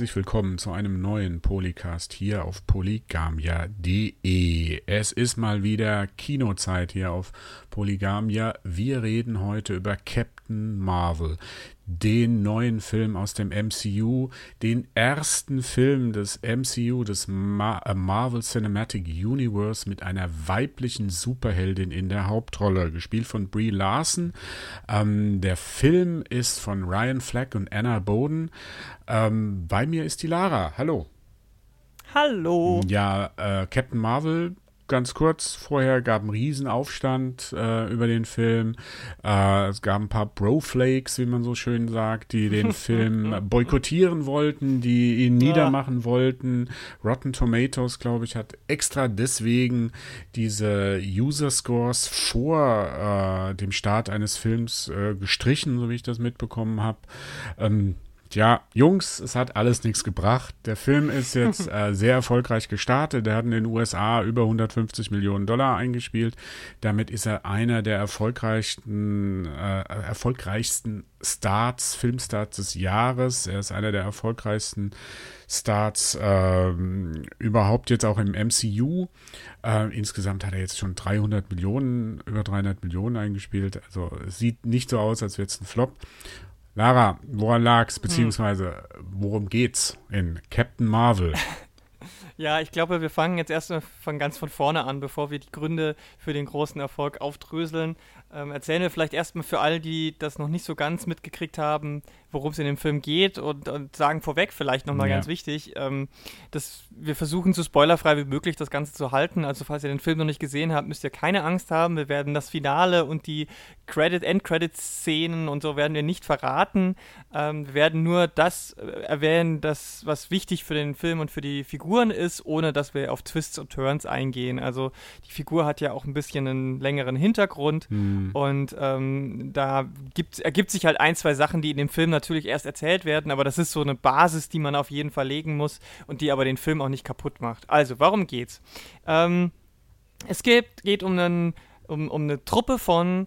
herzlich willkommen zu einem neuen Polycast hier auf polygamia.de. Es ist mal wieder Kinozeit hier auf Polygamia. Wir reden heute über Captain Marvel, den neuen Film aus dem MCU, den ersten Film des MCU, des Ma äh, Marvel Cinematic Universe mit einer weiblichen Superheldin in der Hauptrolle, gespielt von Brie Larson. Ähm, der Film ist von Ryan Fleck und Anna Boden. Ähm, bei mir ist die Lara. Hallo. Hallo. Ja, äh, Captain Marvel ganz kurz vorher gab einen Riesenaufstand äh, über den Film. Äh, es gab ein paar Broflakes, wie man so schön sagt, die den Film boykottieren wollten, die ihn niedermachen wollten. Rotten Tomatoes, glaube ich, hat extra deswegen diese User Scores vor äh, dem Start eines Films äh, gestrichen, so wie ich das mitbekommen habe. Ähm, Tja, Jungs, es hat alles nichts gebracht. Der Film ist jetzt äh, sehr erfolgreich gestartet. Er hat in den USA über 150 Millionen Dollar eingespielt. Damit ist er einer der erfolgreichsten, äh, erfolgreichsten Starts, Filmstarts des Jahres. Er ist einer der erfolgreichsten Starts äh, überhaupt jetzt auch im MCU. Äh, insgesamt hat er jetzt schon 300 Millionen, über 300 Millionen eingespielt. Also es sieht nicht so aus, als wäre es ein Flop. Lara, woran lag's, beziehungsweise worum geht's in Captain Marvel? Ja, ich glaube, wir fangen jetzt erst von ganz von vorne an, bevor wir die Gründe für den großen Erfolg aufdröseln. Ähm, erzählen wir vielleicht erstmal für alle, die das noch nicht so ganz mitgekriegt haben, worum es in dem Film geht und, und sagen vorweg vielleicht nochmal ja. ganz wichtig, ähm, dass wir versuchen so spoilerfrei wie möglich das Ganze zu halten. Also falls ihr den Film noch nicht gesehen habt, müsst ihr keine Angst haben. Wir werden das Finale und die Credit, End-Credit-Szenen und so werden wir nicht verraten. Ähm, wir werden nur das äh, erwähnen, das, was wichtig für den Film und für die Figuren ist, ohne dass wir auf Twists und Turns eingehen. Also die Figur hat ja auch ein bisschen einen längeren Hintergrund. Mhm Mhm. Und ähm, da gibt, ergibt sich halt ein, zwei Sachen, die in dem Film natürlich erst erzählt werden, aber das ist so eine Basis, die man auf jeden Fall legen muss und die aber den Film auch nicht kaputt macht. Also, warum geht's? Ähm, es geht, geht um, einen, um, um eine Truppe von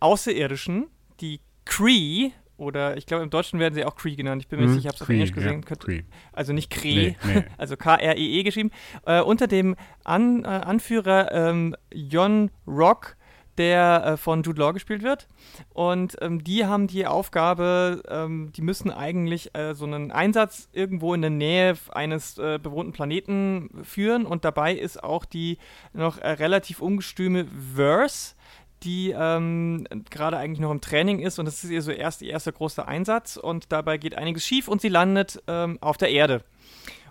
Außerirdischen, die Cree, oder ich glaube im Deutschen werden sie auch Cree genannt. Ich bin mir hm, nicht sicher, ich habe es auf Englisch gesehen. Ja, Cree. Also nicht Cree, nee, nee. also K-R-E-E -E geschrieben. Äh, unter dem An, äh, Anführer ähm, Jon Rock der äh, von Jude Law gespielt wird. Und ähm, die haben die Aufgabe, ähm, die müssen eigentlich äh, so einen Einsatz irgendwo in der Nähe eines äh, bewohnten Planeten führen. Und dabei ist auch die noch äh, relativ ungestüme Verse die ähm, gerade eigentlich noch im Training ist und das ist ihr so erst ihr erster großer Einsatz und dabei geht einiges schief und sie landet ähm, auf der Erde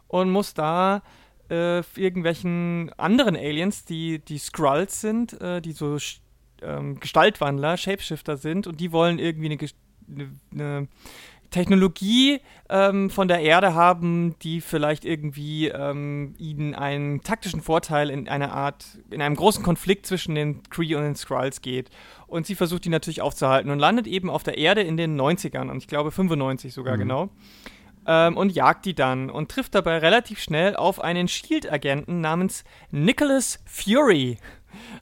und muss da äh, irgendwelchen anderen Aliens, die die Skrulls sind, äh, die so ähm, Gestaltwandler, Shapeshifter sind und die wollen irgendwie eine, eine Technologie ähm, von der Erde haben, die vielleicht irgendwie ähm, ihnen einen taktischen Vorteil in einer Art, in einem großen Konflikt zwischen den Kree und den Skrulls geht. Und sie versucht die natürlich aufzuhalten und landet eben auf der Erde in den 90ern und ich glaube 95 sogar mhm. genau. Ähm, und jagt die dann und trifft dabei relativ schnell auf einen Shield-Agenten namens Nicholas Fury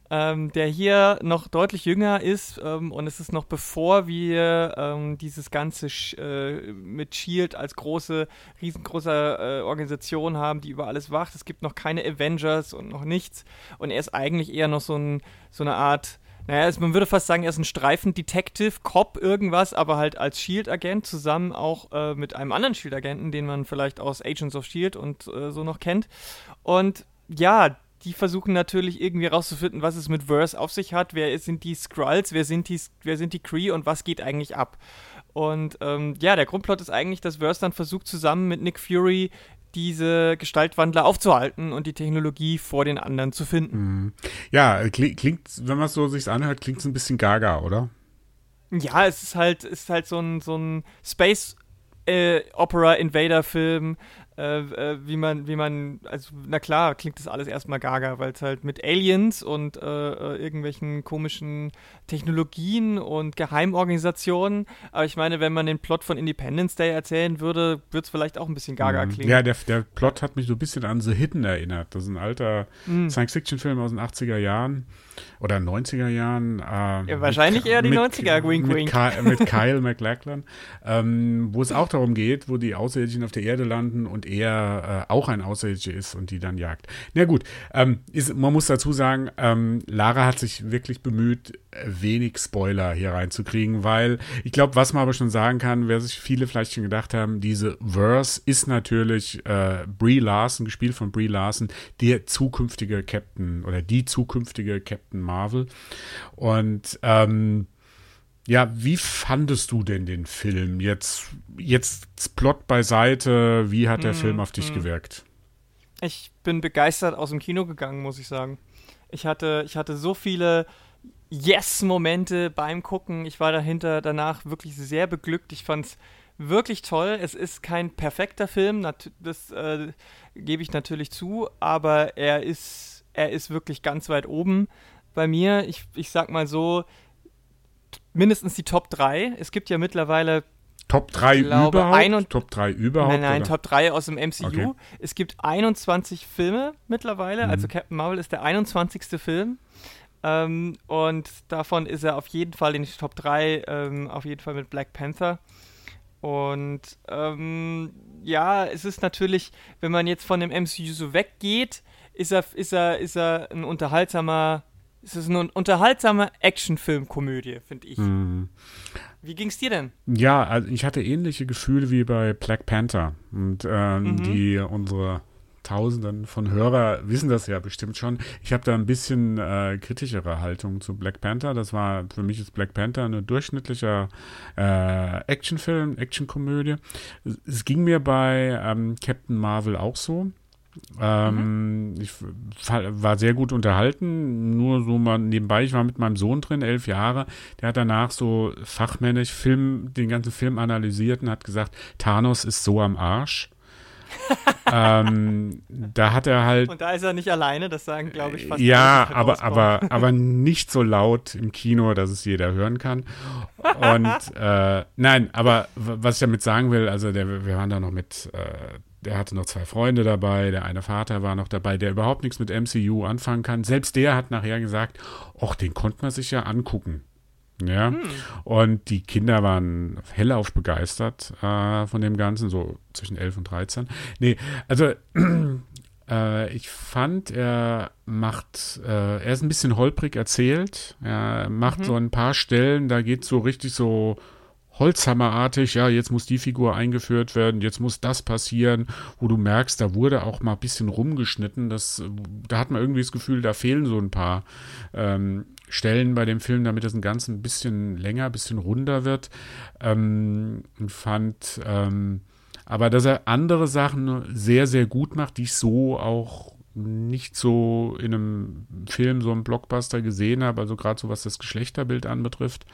ähm, der hier noch deutlich jünger ist ähm, und es ist noch bevor wir ähm, dieses ganze Sch äh, mit Shield als große, riesengroße äh, Organisation haben, die über alles wacht. Es gibt noch keine Avengers und noch nichts und er ist eigentlich eher noch so, ein, so eine Art naja, man würde fast sagen, er ist ein Streifen-Detective, Cop, irgendwas, aber halt als Shield-Agent zusammen auch äh, mit einem anderen Shield-Agenten, den man vielleicht aus Agents of Shield und äh, so noch kennt. Und ja, die versuchen natürlich irgendwie rauszufinden, was es mit Verse auf sich hat. Wer sind die Skrulls, wer sind die, wer sind die Kree und was geht eigentlich ab? Und ähm, ja, der Grundplot ist eigentlich, dass Verse dann versucht, zusammen mit Nick Fury diese Gestaltwandler aufzuhalten und die Technologie vor den anderen zu finden. Mhm. Ja, klingt, wenn man es so sich anhört, klingt es ein bisschen gaga, oder? Ja, es ist halt, ist halt so ein, so ein Space äh, Opera Invader Film, äh, äh, wie man, wie man, also na klar, klingt das alles erstmal gaga, weil es halt mit Aliens und äh, äh, irgendwelchen komischen Technologien und Geheimorganisationen, aber ich meine, wenn man den Plot von Independence Day erzählen würde, würde es vielleicht auch ein bisschen gaga mhm. klingen. Ja, der, der Plot hat mich so ein bisschen an The Hidden erinnert. Das ist ein alter mhm. Science-Fiction-Film aus den 80er Jahren oder 90er Jahren. Äh, ja, wahrscheinlich mit, eher die mit, 90er, wink, mit, wink. Kyle, mit Kyle MacLachlan, ähm, wo es auch darum geht, wo die Außerirdischen auf der Erde landen und er äh, auch ein Außerirdischer ist und die dann jagt. Na gut, ähm, ist, man muss dazu sagen, ähm, Lara hat sich wirklich bemüht, wenig Spoiler hier reinzukriegen, weil ich glaube, was man aber schon sagen kann, wer sich viele vielleicht schon gedacht haben, diese Verse ist natürlich äh, Brie Larson, gespielt von Brie Larson, der zukünftige Captain oder die zukünftige Captain Marvel. Und ähm, ja, wie fandest du denn den Film? Jetzt, jetzt Plot beiseite, wie hat der mm, Film auf dich mm. gewirkt? Ich bin begeistert aus dem Kino gegangen, muss ich sagen. Ich hatte, ich hatte so viele Yes-Momente beim Gucken. Ich war dahinter danach wirklich sehr beglückt. Ich fand es wirklich toll. Es ist kein perfekter Film, das äh, gebe ich natürlich zu, aber er ist, er ist wirklich ganz weit oben bei mir. Ich, ich sag mal so, mindestens die Top 3. Es gibt ja mittlerweile Top 3 glaube, überhaupt? Top 3 überhaupt? Nein, nein, oder? Top 3 aus dem MCU. Okay. Es gibt 21 Filme mittlerweile, mhm. also Captain Marvel ist der 21. Film. Ähm, und davon ist er auf jeden Fall in die Top 3, ähm, auf jeden Fall mit Black Panther. Und ähm, ja, es ist natürlich, wenn man jetzt von dem MCU so weggeht, ist er, ist er, ist er ein unterhaltsamer, ist es eine unterhaltsame Actionfilm-Komödie, finde ich. Mhm. Wie ging's dir denn? Ja, also ich hatte ähnliche Gefühle wie bei Black Panther. Und ähm, mhm. die unsere Tausenden von Hörer wissen das ja bestimmt schon. Ich habe da ein bisschen äh, kritischere Haltung zu Black Panther. Das war für mich ist Black Panther ein durchschnittlicher äh, Actionfilm, Actionkomödie. Es ging mir bei ähm, Captain Marvel auch so. Ähm, mhm. Ich war sehr gut unterhalten, nur so mal nebenbei. Ich war mit meinem Sohn drin, elf Jahre. Der hat danach so fachmännisch Film, den ganzen Film analysiert und hat gesagt, Thanos ist so am Arsch ähm, da hat er halt. Und da ist er nicht alleine, das sagen, glaube ich, fast Ja, aber, aber, aber nicht so laut im Kino, dass es jeder hören kann. Und äh, nein, aber was ich damit sagen will, also der, wir waren da noch mit, äh, der hatte noch zwei Freunde dabei, der eine Vater war noch dabei, der überhaupt nichts mit MCU anfangen kann. Selbst der hat nachher gesagt, ach, den konnte man sich ja angucken. Ja. Hm. Und die Kinder waren hellauf begeistert äh, von dem Ganzen, so zwischen 11 und 13. Nee, also äh, ich fand, er macht, äh, er ist ein bisschen holprig erzählt. Er macht mhm. so ein paar Stellen, da geht so richtig so Holzhammerartig, ja, jetzt muss die Figur eingeführt werden, jetzt muss das passieren, wo du merkst, da wurde auch mal ein bisschen rumgeschnitten. Das, da hat man irgendwie das Gefühl, da fehlen so ein paar ähm, Stellen bei dem Film, damit es ein ganz ein bisschen länger, ein bisschen runder wird. Ähm, fand ähm, aber, dass er andere Sachen sehr, sehr gut macht, die ich so auch nicht so in einem Film, so einem Blockbuster gesehen habe, also gerade so was das Geschlechterbild anbetrifft,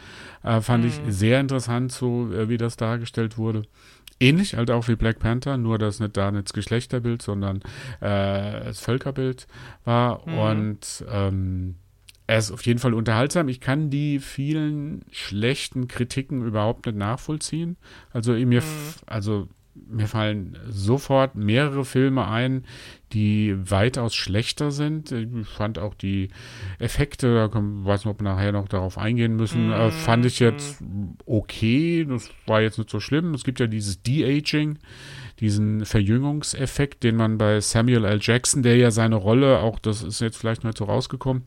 äh, fand mhm. ich sehr interessant, so äh, wie das dargestellt wurde. Ähnlich halt auch wie Black Panther, nur dass nicht da nicht das Geschlechterbild, sondern äh, das Völkerbild war. Mhm. Und ähm, er ist auf jeden Fall unterhaltsam. Ich kann die vielen schlechten Kritiken überhaupt nicht nachvollziehen. Also mir, mhm. also mir fallen sofort mehrere Filme ein, die weitaus schlechter sind. Ich fand auch die Effekte, da weiß nicht, ob wir nachher noch darauf eingehen müssen, mm, fand ich jetzt okay. Das war jetzt nicht so schlimm. Es gibt ja dieses De-Aging, diesen Verjüngungseffekt, den man bei Samuel L. Jackson, der ja seine Rolle, auch das ist jetzt vielleicht nicht so rausgekommen,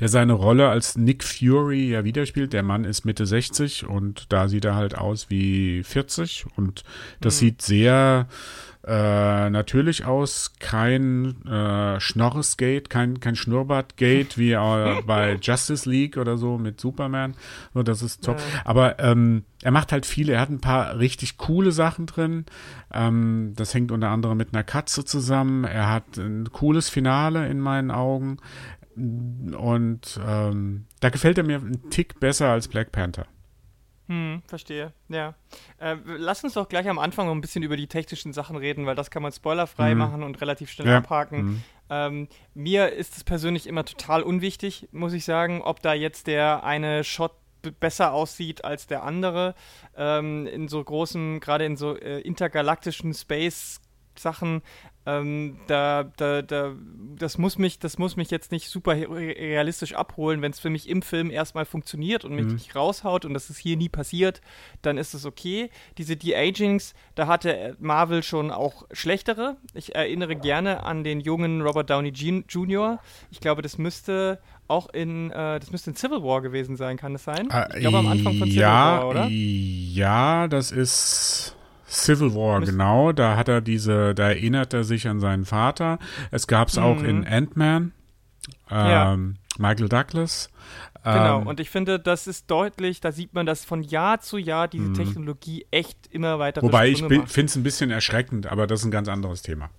der seine Rolle als Nick Fury ja widerspielt. Der Mann ist Mitte 60 und da sieht er halt aus wie 40 und das mhm. sieht sehr äh, natürlich aus. Kein äh, Schnorresgate, kein, kein Schnurrbartgate wie äh, bei Justice League oder so mit Superman. So, das ist top. Ja. Aber ähm, er macht halt viele, er hat ein paar richtig coole Sachen drin. Ähm, das hängt unter anderem mit einer Katze zusammen. Er hat ein cooles Finale in meinen Augen. Und ähm, da gefällt er mir einen Tick besser als Black Panther. Hm, verstehe, ja. Äh, lass uns doch gleich am Anfang noch ein bisschen über die technischen Sachen reden, weil das kann man spoilerfrei mhm. machen und relativ schnell ja. abhaken. Mhm. Ähm, mir ist es persönlich immer total unwichtig, muss ich sagen, ob da jetzt der eine Shot besser aussieht als der andere. Ähm, in so großen, gerade in so äh, intergalaktischen Space Sachen, ähm, da, da, da, das muss mich, das muss mich jetzt nicht super realistisch abholen. Wenn es für mich im Film erstmal funktioniert und mich mhm. nicht raushaut und das ist hier nie passiert, dann ist es okay. Diese De-Agings, da hatte Marvel schon auch schlechtere. Ich erinnere gerne an den jungen Robert Downey Jr. Ich glaube, das müsste auch in, äh, das müsste in Civil War gewesen sein, kann das sein? ich glaube am Anfang von Civil ja, War, oder? Ja, das ist Civil War, Müs genau. Da hat er diese, da erinnert er sich an seinen Vater. Es gab es mhm. auch in. Ant-Man. Ähm, ja. Michael Douglas. Genau, ähm, und ich finde, das ist deutlich, da sieht man, dass von Jahr zu Jahr diese mhm. Technologie echt immer weiter Wobei ich finde es ein bisschen erschreckend, aber das ist ein ganz anderes Thema.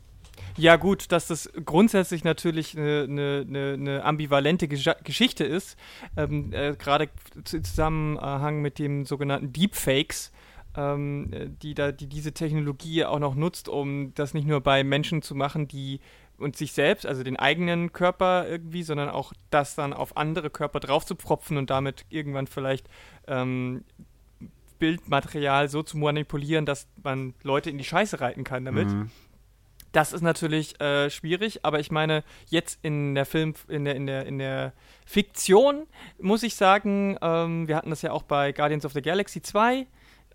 Ja, gut, dass das grundsätzlich natürlich eine, eine, eine ambivalente Gesch Geschichte ist, ähm, äh, gerade im Zusammenhang mit dem sogenannten Deepfakes, ähm, die, da, die diese Technologie auch noch nutzt, um das nicht nur bei Menschen zu machen, die und sich selbst, also den eigenen Körper irgendwie, sondern auch das dann auf andere Körper drauf zu pfropfen und damit irgendwann vielleicht ähm, Bildmaterial so zu manipulieren, dass man Leute in die Scheiße reiten kann damit. Mhm. Das ist natürlich äh, schwierig, aber ich meine, jetzt in der Film, in der, in der, in der Fiktion muss ich sagen, ähm, wir hatten das ja auch bei Guardians of the Galaxy 2,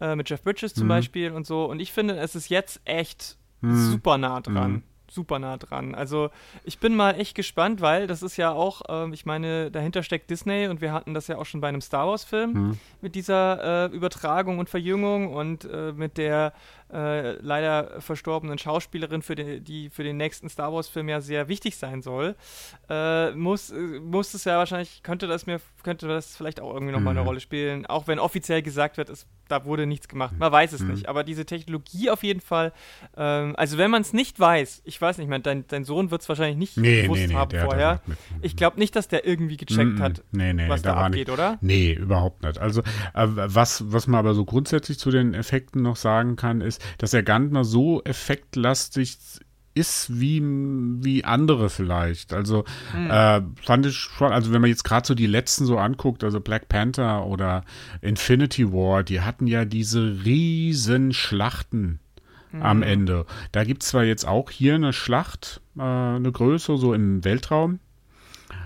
äh, mit Jeff Bridges zum mhm. Beispiel und so. Und ich finde, es ist jetzt echt mhm. super nah dran. Mhm. Super nah dran. Also ich bin mal echt gespannt, weil das ist ja auch, ähm, ich meine, dahinter steckt Disney und wir hatten das ja auch schon bei einem Star Wars-Film mhm. mit dieser äh, Übertragung und Verjüngung und äh, mit der äh, leider verstorbenen Schauspielerin, für den, die für den nächsten Star Wars-Film ja sehr wichtig sein soll, äh, muss, äh, muss es ja wahrscheinlich, könnte das mir, könnte das vielleicht auch irgendwie nochmal mhm. eine Rolle spielen, auch wenn offiziell gesagt wird, es, da wurde nichts gemacht. Man weiß es mhm. nicht. Aber diese Technologie auf jeden Fall, ähm, also wenn man es nicht weiß, ich weiß nicht, mein, dein, dein Sohn wird es wahrscheinlich nicht nee, gewusst nee, nee, haben vorher. Ich glaube nicht, dass der irgendwie gecheckt hat, was da, da abgeht, nicht. oder? Nee, überhaupt nicht. Also äh, was, was man aber so grundsätzlich zu den Effekten noch sagen kann, ist, dass der Gantner so effektlastig ist wie, wie andere vielleicht. Also hm. äh, fand ich schon, also wenn man jetzt gerade so die letzten so anguckt, also Black Panther oder Infinity War, die hatten ja diese riesen Schlachten hm. am Ende. Da gibt es zwar jetzt auch hier eine Schlacht, äh, eine Größe, so im Weltraum,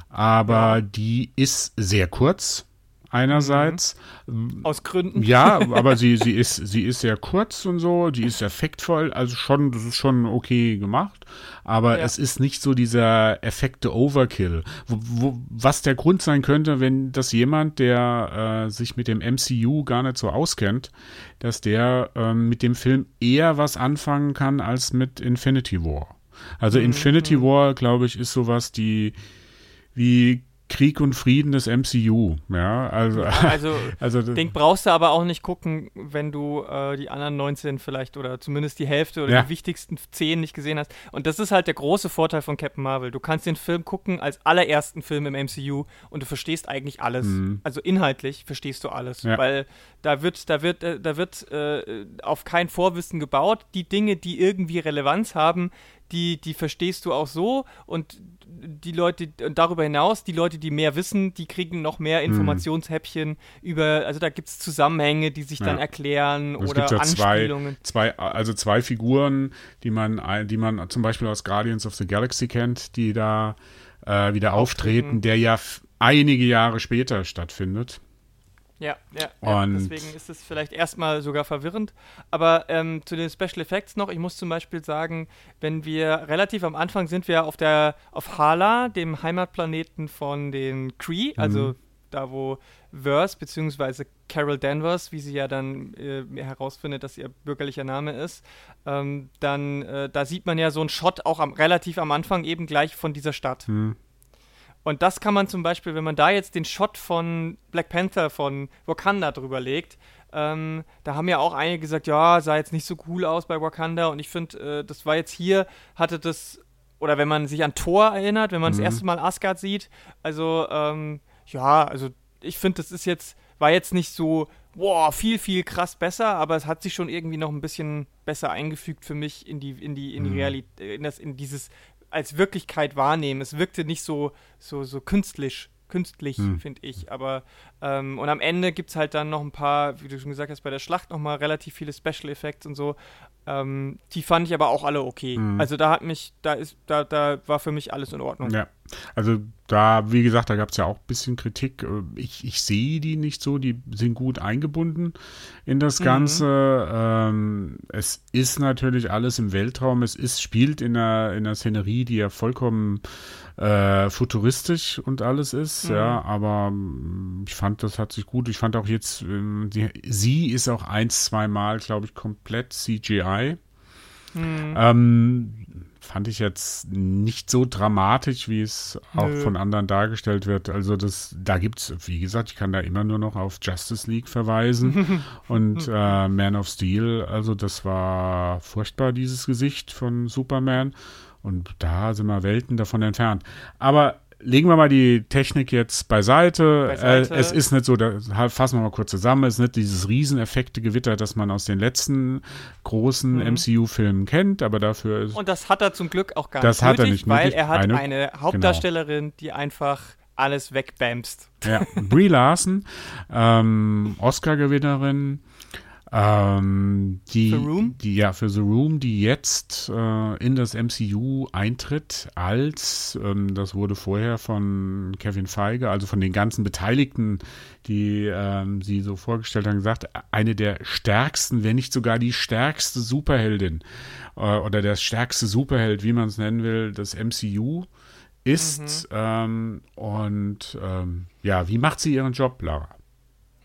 aber die ist sehr kurz einerseits. Mhm. Aus Gründen. Ja, aber sie, sie, ist, sie ist sehr kurz und so, die ist effektvoll, also schon, das ist schon okay gemacht, aber ja. es ist nicht so dieser Effekte Overkill. Wo, wo, was der Grund sein könnte, wenn das jemand, der äh, sich mit dem MCU gar nicht so auskennt, dass der äh, mit dem Film eher was anfangen kann als mit Infinity War. Also mhm. Infinity mhm. War, glaube ich, ist sowas, die wie Krieg und Frieden des MCU. Ja, also, also, also den brauchst du aber auch nicht gucken, wenn du äh, die anderen 19 vielleicht oder zumindest die Hälfte oder ja. die wichtigsten 10 nicht gesehen hast. Und das ist halt der große Vorteil von Captain Marvel. Du kannst den Film gucken als allerersten Film im MCU und du verstehst eigentlich alles. Mhm. Also inhaltlich verstehst du alles, ja. weil da wird, da wird, äh, da wird äh, auf kein Vorwissen gebaut. Die Dinge, die irgendwie Relevanz haben, die, die verstehst du auch so und die Leute, und darüber hinaus, die Leute, die mehr wissen, die kriegen noch mehr mhm. Informationshäppchen über, also da gibt es Zusammenhänge, die sich ja. dann erklären es oder gibt ja Anspielungen. Zwei, zwei, also zwei Figuren, die man, die man zum Beispiel aus Guardians of the Galaxy kennt, die da äh, wieder auftreten, auftreten, der ja einige Jahre später stattfindet. Ja, ja, ja. deswegen ist es vielleicht erstmal sogar verwirrend. Aber ähm, zu den Special Effects noch, ich muss zum Beispiel sagen, wenn wir relativ am Anfang sind wir auf der auf Hala, dem Heimatplaneten von den Cree, also mhm. da wo Verse bzw. Carol Danvers, wie sie ja dann äh, herausfindet, dass ihr bürgerlicher Name ist, ähm, dann äh, da sieht man ja so einen Shot auch am, relativ am Anfang eben gleich von dieser Stadt. Mhm. Und das kann man zum Beispiel, wenn man da jetzt den Shot von Black Panther von Wakanda drüber legt, ähm, da haben ja auch einige gesagt, ja, sah jetzt nicht so cool aus bei Wakanda. Und ich finde, äh, das war jetzt hier, hatte das, oder wenn man sich an Thor erinnert, wenn man mhm. das erste Mal Asgard sieht, also, ähm, ja, also ich finde, das ist jetzt, war jetzt nicht so, boah, viel, viel krass besser, aber es hat sich schon irgendwie noch ein bisschen besser eingefügt für mich in die, in die, in die mhm. Realität, in, das, in dieses als Wirklichkeit wahrnehmen. Es wirkte nicht so, so, so künstlich künstlich, hm. finde ich. Aber ähm, und am Ende gibt es halt dann noch ein paar, wie du schon gesagt hast, bei der Schlacht nochmal relativ viele Special Effects und so. Ähm, die fand ich aber auch alle okay. Mhm. Also da hat mich, da ist, da, da war für mich alles in Ordnung. Ja, also da, wie gesagt, da gab es ja auch ein bisschen Kritik. Ich, ich sehe die nicht so, die sind gut eingebunden in das mhm. Ganze. Ähm, es ist natürlich alles im Weltraum, es ist, spielt in einer, in einer Szenerie, die ja vollkommen äh, futuristisch und alles ist, mhm. ja, aber mm, ich fand, das hat sich gut. Ich fand auch jetzt, ähm, die, sie ist auch ein, zwei Mal, glaube ich, komplett CGI. Mhm. Ähm, fand ich jetzt nicht so dramatisch, wie es auch Nö. von anderen dargestellt wird. Also das, da gibt es, wie gesagt, ich kann da immer nur noch auf Justice League verweisen und äh, Man of Steel. Also das war furchtbar, dieses Gesicht von Superman. Und da sind wir Welten davon entfernt. Aber legen wir mal die Technik jetzt beiseite. beiseite. Äh, es ist nicht so, da fassen wir mal kurz zusammen, es ist nicht dieses Rieseneffekte-Gewitter, das man aus den letzten großen mhm. MCU-Filmen kennt, aber dafür ist. Und das hat er zum Glück auch gar das nicht. Das hat er nicht Weil er hat eine, eine genau. Hauptdarstellerin, genau. die einfach alles wegbämst. Ja, Brie Larson, ähm, Oscar-Gewinnerin, ähm, die, The Room? Die, ja, für The Room, die jetzt äh, in das MCU eintritt als, ähm, das wurde vorher von Kevin Feige, also von den ganzen Beteiligten, die ähm, sie so vorgestellt haben, gesagt, eine der stärksten, wenn nicht sogar die stärkste Superheldin äh, oder der stärkste Superheld, wie man es nennen will, des MCU ist. Mhm. Ähm, und ähm, ja, wie macht sie ihren Job, Lara?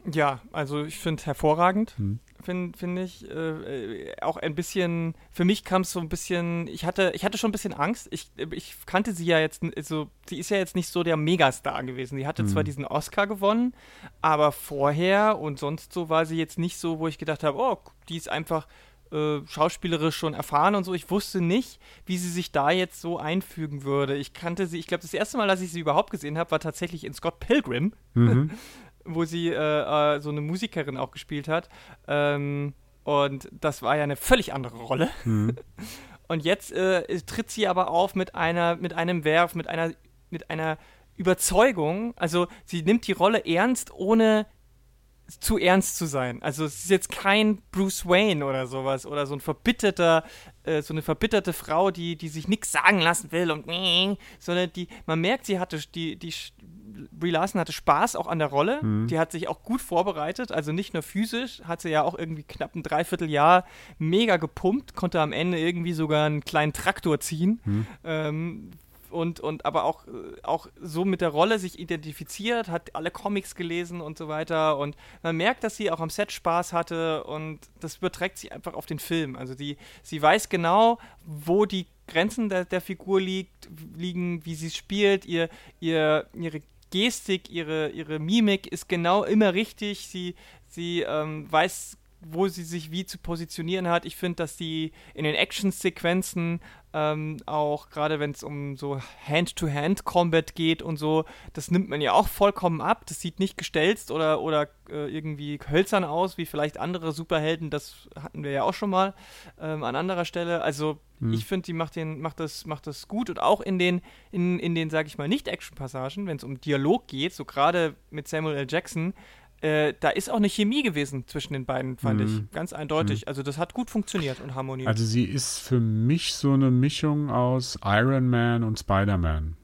Ja, also ich finde hervorragend. Mhm finde find ich. Äh, auch ein bisschen, für mich kam es so ein bisschen, ich hatte, ich hatte schon ein bisschen Angst. Ich, ich kannte sie ja jetzt, also sie ist ja jetzt nicht so der Megastar gewesen. Sie hatte mhm. zwar diesen Oscar gewonnen, aber vorher und sonst so war sie jetzt nicht so, wo ich gedacht habe, oh, die ist einfach äh, schauspielerisch schon erfahren und so. Ich wusste nicht, wie sie sich da jetzt so einfügen würde. Ich kannte sie, ich glaube, das erste Mal, dass ich sie überhaupt gesehen habe, war tatsächlich in Scott Pilgrim. Mhm. wo sie äh, äh, so eine Musikerin auch gespielt hat. Ähm, und das war ja eine völlig andere Rolle. Mhm. Und jetzt äh, tritt sie aber auf mit einer, mit einem Werf, mit einer, mit einer Überzeugung. Also sie nimmt die Rolle ernst, ohne zu ernst zu sein. Also es ist jetzt kein Bruce Wayne oder sowas oder so ein verbitterter, äh, so eine verbitterte Frau, die, die sich nichts sagen lassen will und sondern die, man merkt, sie hatte die, die, Brie Larson hatte Spaß auch an der Rolle. Mhm. Die hat sich auch gut vorbereitet, also nicht nur physisch, hat sie ja auch irgendwie knapp ein Dreivierteljahr mega gepumpt, konnte am Ende irgendwie sogar einen kleinen Traktor ziehen. Mhm. Ähm, und, und aber auch, auch so mit der Rolle sich identifiziert, hat alle Comics gelesen und so weiter. Und man merkt, dass sie auch am Set Spaß hatte und das überträgt sich einfach auf den Film. Also die, sie weiß genau, wo die Grenzen der, der Figur liegt, liegen, wie sie spielt, ihr, ihr, ihre Gestik, ihre, ihre Mimik ist genau immer richtig. Sie, sie ähm, weiß, wo sie sich wie zu positionieren hat. Ich finde, dass sie in den Action-Sequenzen ähm, auch gerade wenn es um so Hand-to-Hand-Combat geht und so, das nimmt man ja auch vollkommen ab. Das sieht nicht gestelzt oder, oder äh, irgendwie hölzern aus, wie vielleicht andere Superhelden. Das hatten wir ja auch schon mal ähm, an anderer Stelle. Also hm. ich finde, die macht, den, macht, das, macht das gut und auch in den, in, in den, sage ich mal, Nicht-Action-Passagen, wenn es um Dialog geht, so gerade mit Samuel L. Jackson, äh, da ist auch eine Chemie gewesen zwischen den beiden, fand mhm. ich. Ganz eindeutig. Mhm. Also das hat gut funktioniert und harmoniert. Also sie ist für mich so eine Mischung aus Iron Man und Spider-Man.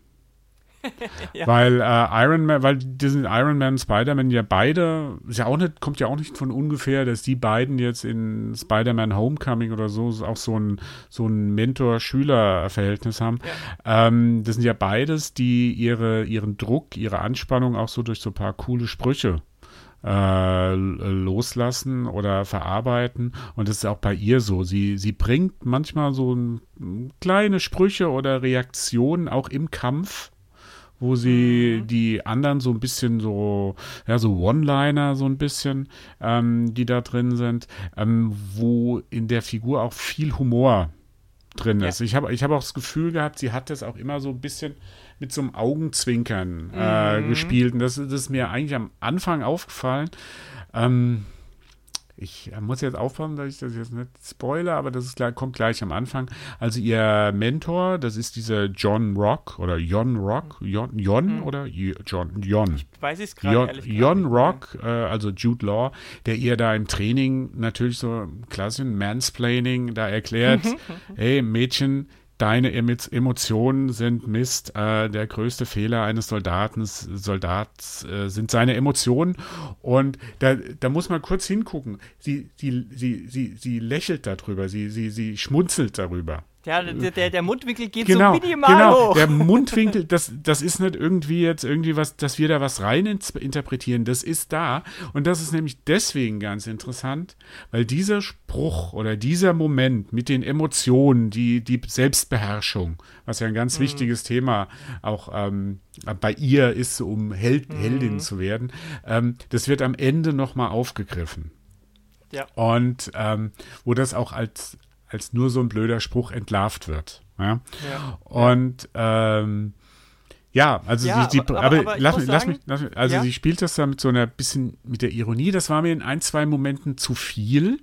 ja. Weil äh, Iron Man, weil diesen Iron Man und Spider-Man ja beide, ist ja auch nicht, kommt ja auch nicht von ungefähr, dass die beiden jetzt in Spider-Man Homecoming oder so auch so ein, so ein Mentor-Schüler-Verhältnis haben. Ja. Ähm, das sind ja beides, die ihre, ihren Druck, ihre Anspannung auch so durch so ein paar coole Sprüche äh, loslassen oder verarbeiten. Und das ist auch bei ihr so. Sie, sie bringt manchmal so ein, kleine Sprüche oder Reaktionen auch im Kampf wo sie mhm. die anderen so ein bisschen so, ja, so One-Liner so ein bisschen, ähm, die da drin sind, ähm, wo in der Figur auch viel Humor drin ist. Ja. Ich habe ich hab auch das Gefühl gehabt, sie hat das auch immer so ein bisschen mit so einem Augenzwinkern äh, mhm. gespielt. Und das, das, ist mir eigentlich am Anfang aufgefallen. Ähm, ich muss jetzt aufpassen, dass ich das jetzt nicht spoilere, aber das ist, kommt gleich am Anfang. Also ihr Mentor, das ist dieser John Rock oder Jon Rock, Jon, Jon mhm. oder John, Jon. Ich weiß es gerade Jon, Rock, äh, also Jude Law, der ihr da im Training natürlich so klassischen Mansplaining da erklärt, hey Mädchen, deine Emotionen sind Mist. Äh, der größte Fehler eines Soldaten, Soldats äh, sind seine Emotionen. Und da, da muss man kurz hingucken. Sie, sie, sie, sie, sie lächelt darüber, sie, sie, sie schmunzelt darüber. Der, der, der Mundwinkel geht genau, so minimal genau. hoch. Der Mundwinkel, das, das ist nicht irgendwie jetzt irgendwie was, dass wir da was rein interpretieren. Das ist da. Und das ist nämlich deswegen ganz interessant, weil dieser Spruch oder dieser Moment mit den Emotionen, die, die Selbstbeherrschung, was ja ein ganz mhm. wichtiges Thema auch ähm, bei ihr ist, um Held, mhm. Heldin zu werden, ähm, das wird am Ende nochmal aufgegriffen. Ja. Und ähm, wo das auch als als nur so ein blöder Spruch entlarvt wird. Ja? ja. Und ähm, ja, also ja, die, die aber, aber, aber lass, mich, lass, mich, lass mich, also ja? sie spielt das da mit so einer bisschen mit der Ironie. Das war mir in ein, zwei Momenten zu viel.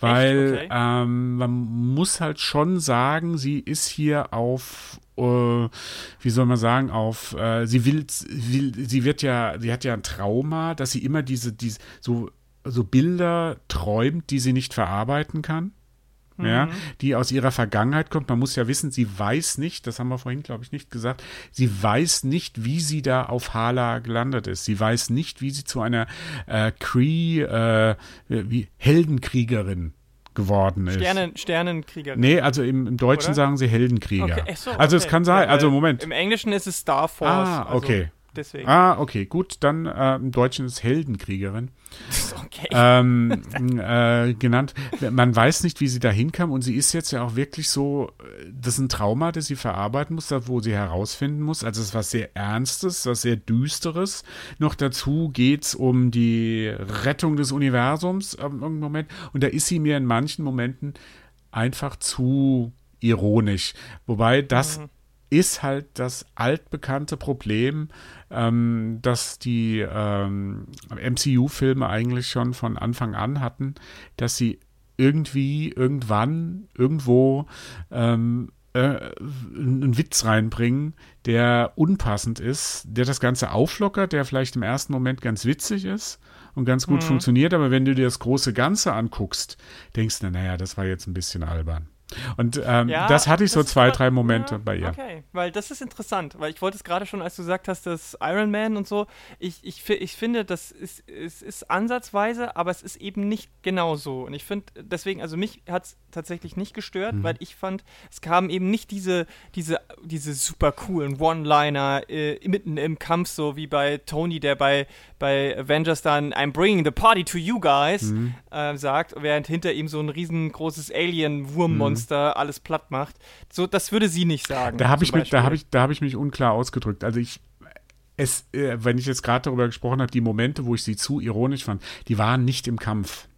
Weil okay. ähm, man muss halt schon sagen, sie ist hier auf, äh, wie soll man sagen, auf, äh, sie will, will, sie wird ja, sie hat ja ein Trauma, dass sie immer diese, diese so, so Bilder träumt, die sie nicht verarbeiten kann ja, Mhm. die aus ihrer Vergangenheit kommt. Man muss ja wissen, sie weiß nicht, das haben wir vorhin, glaube ich, nicht gesagt, sie weiß nicht, wie sie da auf Hala gelandet ist. Sie weiß nicht, wie sie zu einer äh, Cree, äh, wie Heldenkriegerin geworden ist. Sternen, Sternenkriegerin. Nee, also im, im Deutschen Oder? sagen sie Heldenkrieger. Okay, so, also es okay. kann sein, Ja, also Moment. Im Englischen ist es Star Force. Ah, also okay. Deswegen. Ah, okay, gut, dann äh, im Deutschen ist Heldenkriegerin. okay. ähm, äh, genannt. Man weiß nicht, wie sie da hinkam und sie ist jetzt ja auch wirklich so, äh, das ist ein Trauma, das sie verarbeiten muss, wo sie herausfinden muss. Also es ist was sehr Ernstes, was sehr Düsteres. Noch dazu geht es um die Rettung des Universums im irgendeinem Moment und da ist sie mir in manchen Momenten einfach zu ironisch. Wobei das Mhm. Ist halt das altbekannte Problem, ähm, dass die ähm, MCU-Filme eigentlich schon von Anfang an hatten, dass sie irgendwie, irgendwann, irgendwo ähm, äh, einen Witz reinbringen, der unpassend ist, der das Ganze auflockert, der vielleicht im ersten Moment ganz witzig ist und ganz gut Mhm. funktioniert, aber wenn du dir das große Ganze anguckst, denkst du, naja, das war jetzt ein bisschen albern. Und ähm, Ja, das hatte ich so das zwei, war- drei Momente ja, bei ihr. Okay, weil das ist interessant, weil ich wollte es gerade schon, als du gesagt hast, dass Iron Man und so, ich, ich, ich finde, das ist, es ist ansatzweise, aber es ist eben nicht genau so. Und ich finde, deswegen, also mich hat es tatsächlich nicht gestört, Mhm. weil ich fand, es kamen eben nicht diese, diese, diese super coolen One-Liner äh, mitten im Kampf, so wie bei Tony, der bei, bei Avengers dann I'm bringing the party to you guys Mhm. äh, sagt, während hinter ihm so ein riesengroßes Alien-Wurmmonster alles platt macht. So, das würde sie nicht sagen. Da habe ich mich, da habe ich, da habe ich mich unklar ausgedrückt. Also ich, es, äh, wenn ich jetzt gerade darüber gesprochen habe, die Momente, wo ich sie zu ironisch fand, die waren nicht im Kampf.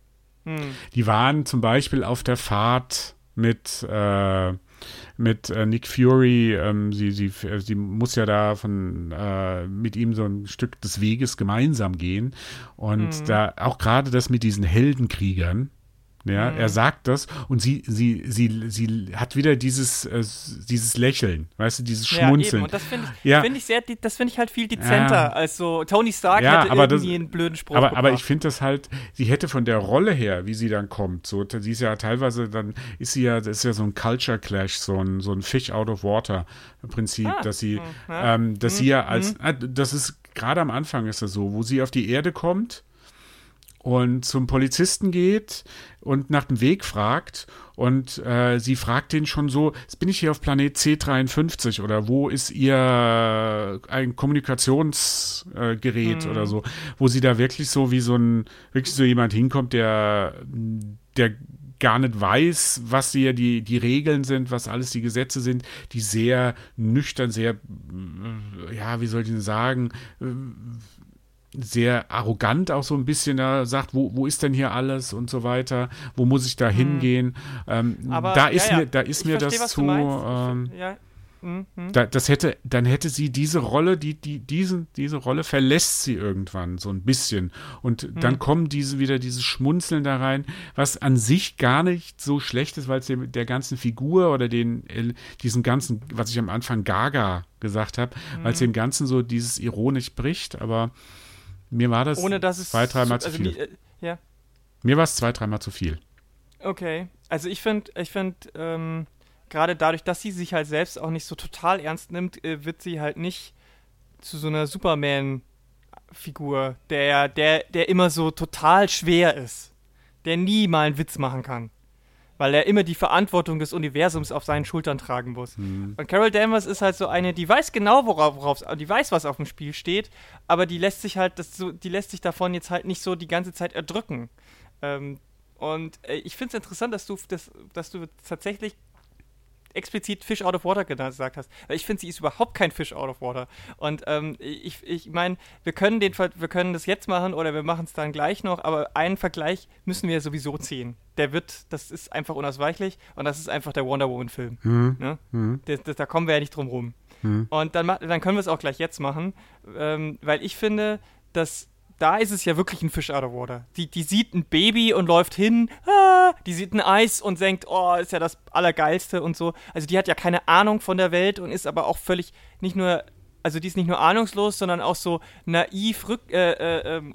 Hm. Die waren zum Beispiel auf der Fahrt mit, äh, mit äh, Nick Fury. Ähm, sie, sie, sie muss ja da von, äh, mit ihm so ein Stück des Weges gemeinsam gehen. Und Mhm. da auch gerade das mit diesen Heldenkriegern. Ja, Mhm. er sagt das und sie, sie, sie, sie hat wieder dieses, äh, dieses Lächeln, weißt du, dieses Ja, eben. Schmunzeln. Und das finde ich, Ja. find ich sehr, das finde ich halt viel dezenter Ja. als so Tony Stark Ja, hätte aber das- irgendwie einen blöden Spruch aber, aber ich finde das halt, sie hätte von der Rolle her, wie sie dann kommt, so, sie ist ja teilweise, dann ist sie ja, das ist ja so ein Culture Clash, so ein, so ein Fish out of water Prinzip, Ah, dass sie, hm, ja. ähm, dass Hm, sie ja als, ah, das ist, gerade am Anfang ist das so, wo sie auf die Erde kommt und zum Polizisten geht und nach dem Weg fragt und äh, sie fragt den schon so, jetzt bin ich hier auf Planet C53 oder wo ist ihr ein Kommunikationsgerät äh, Mhm. oder so, wo sie da wirklich so wie so ein, wirklich so jemand hinkommt, der, der gar nicht weiß, was hier die, die Regeln sind, was alles die Gesetze sind, die sehr nüchtern, sehr, äh, ja, wie soll ich denn sagen, äh, sehr arrogant auch so ein bisschen da sagt, wo, wo ist denn hier alles und so weiter, wo muss ich da hingehen? Ähm, Aber, da ist ja, ja. mir, da ist Ich mir versteh, das zu, ähm, ja. Mhm. Da, das hätte, dann hätte sie diese Rolle, die, die, diesen, diese Rolle verlässt sie irgendwann so ein bisschen. Und mhm. dann kommen diese wieder dieses Schmunzeln da rein, was an sich gar nicht so schlecht ist, weil es der ganzen Figur oder den, äh, diesen ganzen, was ich am Anfang Gaga gesagt habe, mhm. weil es dem Ganzen so dieses ironisch bricht, aber mir war das Ohne, dass zwei, dreimal so, also zu viel. Äh, ja. Mir war es zwei, dreimal zu viel. Okay. Also ich finde, ich finde, ähm, gerade dadurch, dass sie sich halt selbst auch nicht so total ernst nimmt, äh, wird sie halt nicht zu so einer Superman-Figur, der, der, der immer so total schwer ist. Der nie mal einen Witz machen kann. Weil er immer die Verantwortung des Universums auf seinen Schultern tragen muss. Mhm. Und Carol Danvers ist halt so eine, die weiß genau, worauf, worauf die weiß, was auf dem Spiel steht, aber die lässt sich halt, das so, die lässt sich davon jetzt halt nicht so die ganze Zeit erdrücken. Ähm, und äh, ich finde es interessant, dass du, das, dass du tatsächlich explizit Fish out of water gesagt hast. Ich finde, sie ist überhaupt kein Fish out of water. Und ähm, ich, ich meine, wir können den wir können das jetzt machen oder wir machen es dann gleich noch, aber einen Vergleich müssen wir sowieso ziehen. Der wird, das ist einfach unausweichlich und das ist einfach der Wonder Woman-Film. Mhm. Ne? Mhm. da kommen wir ja nicht drum rum. Mhm. Und dann, dann können wir es auch gleich jetzt machen, ähm, weil ich finde, dass da ist es ja wirklich ein Fish out of water. Die, die sieht ein Baby und läuft hin, ah, die sieht ein Eis und denkt, oh, ist ja das Allergeilste und so. Also die hat ja keine Ahnung von der Welt und ist aber auch völlig nicht nur also die ist nicht nur ahnungslos, sondern auch so naiv, rück, äh, äh, ähm,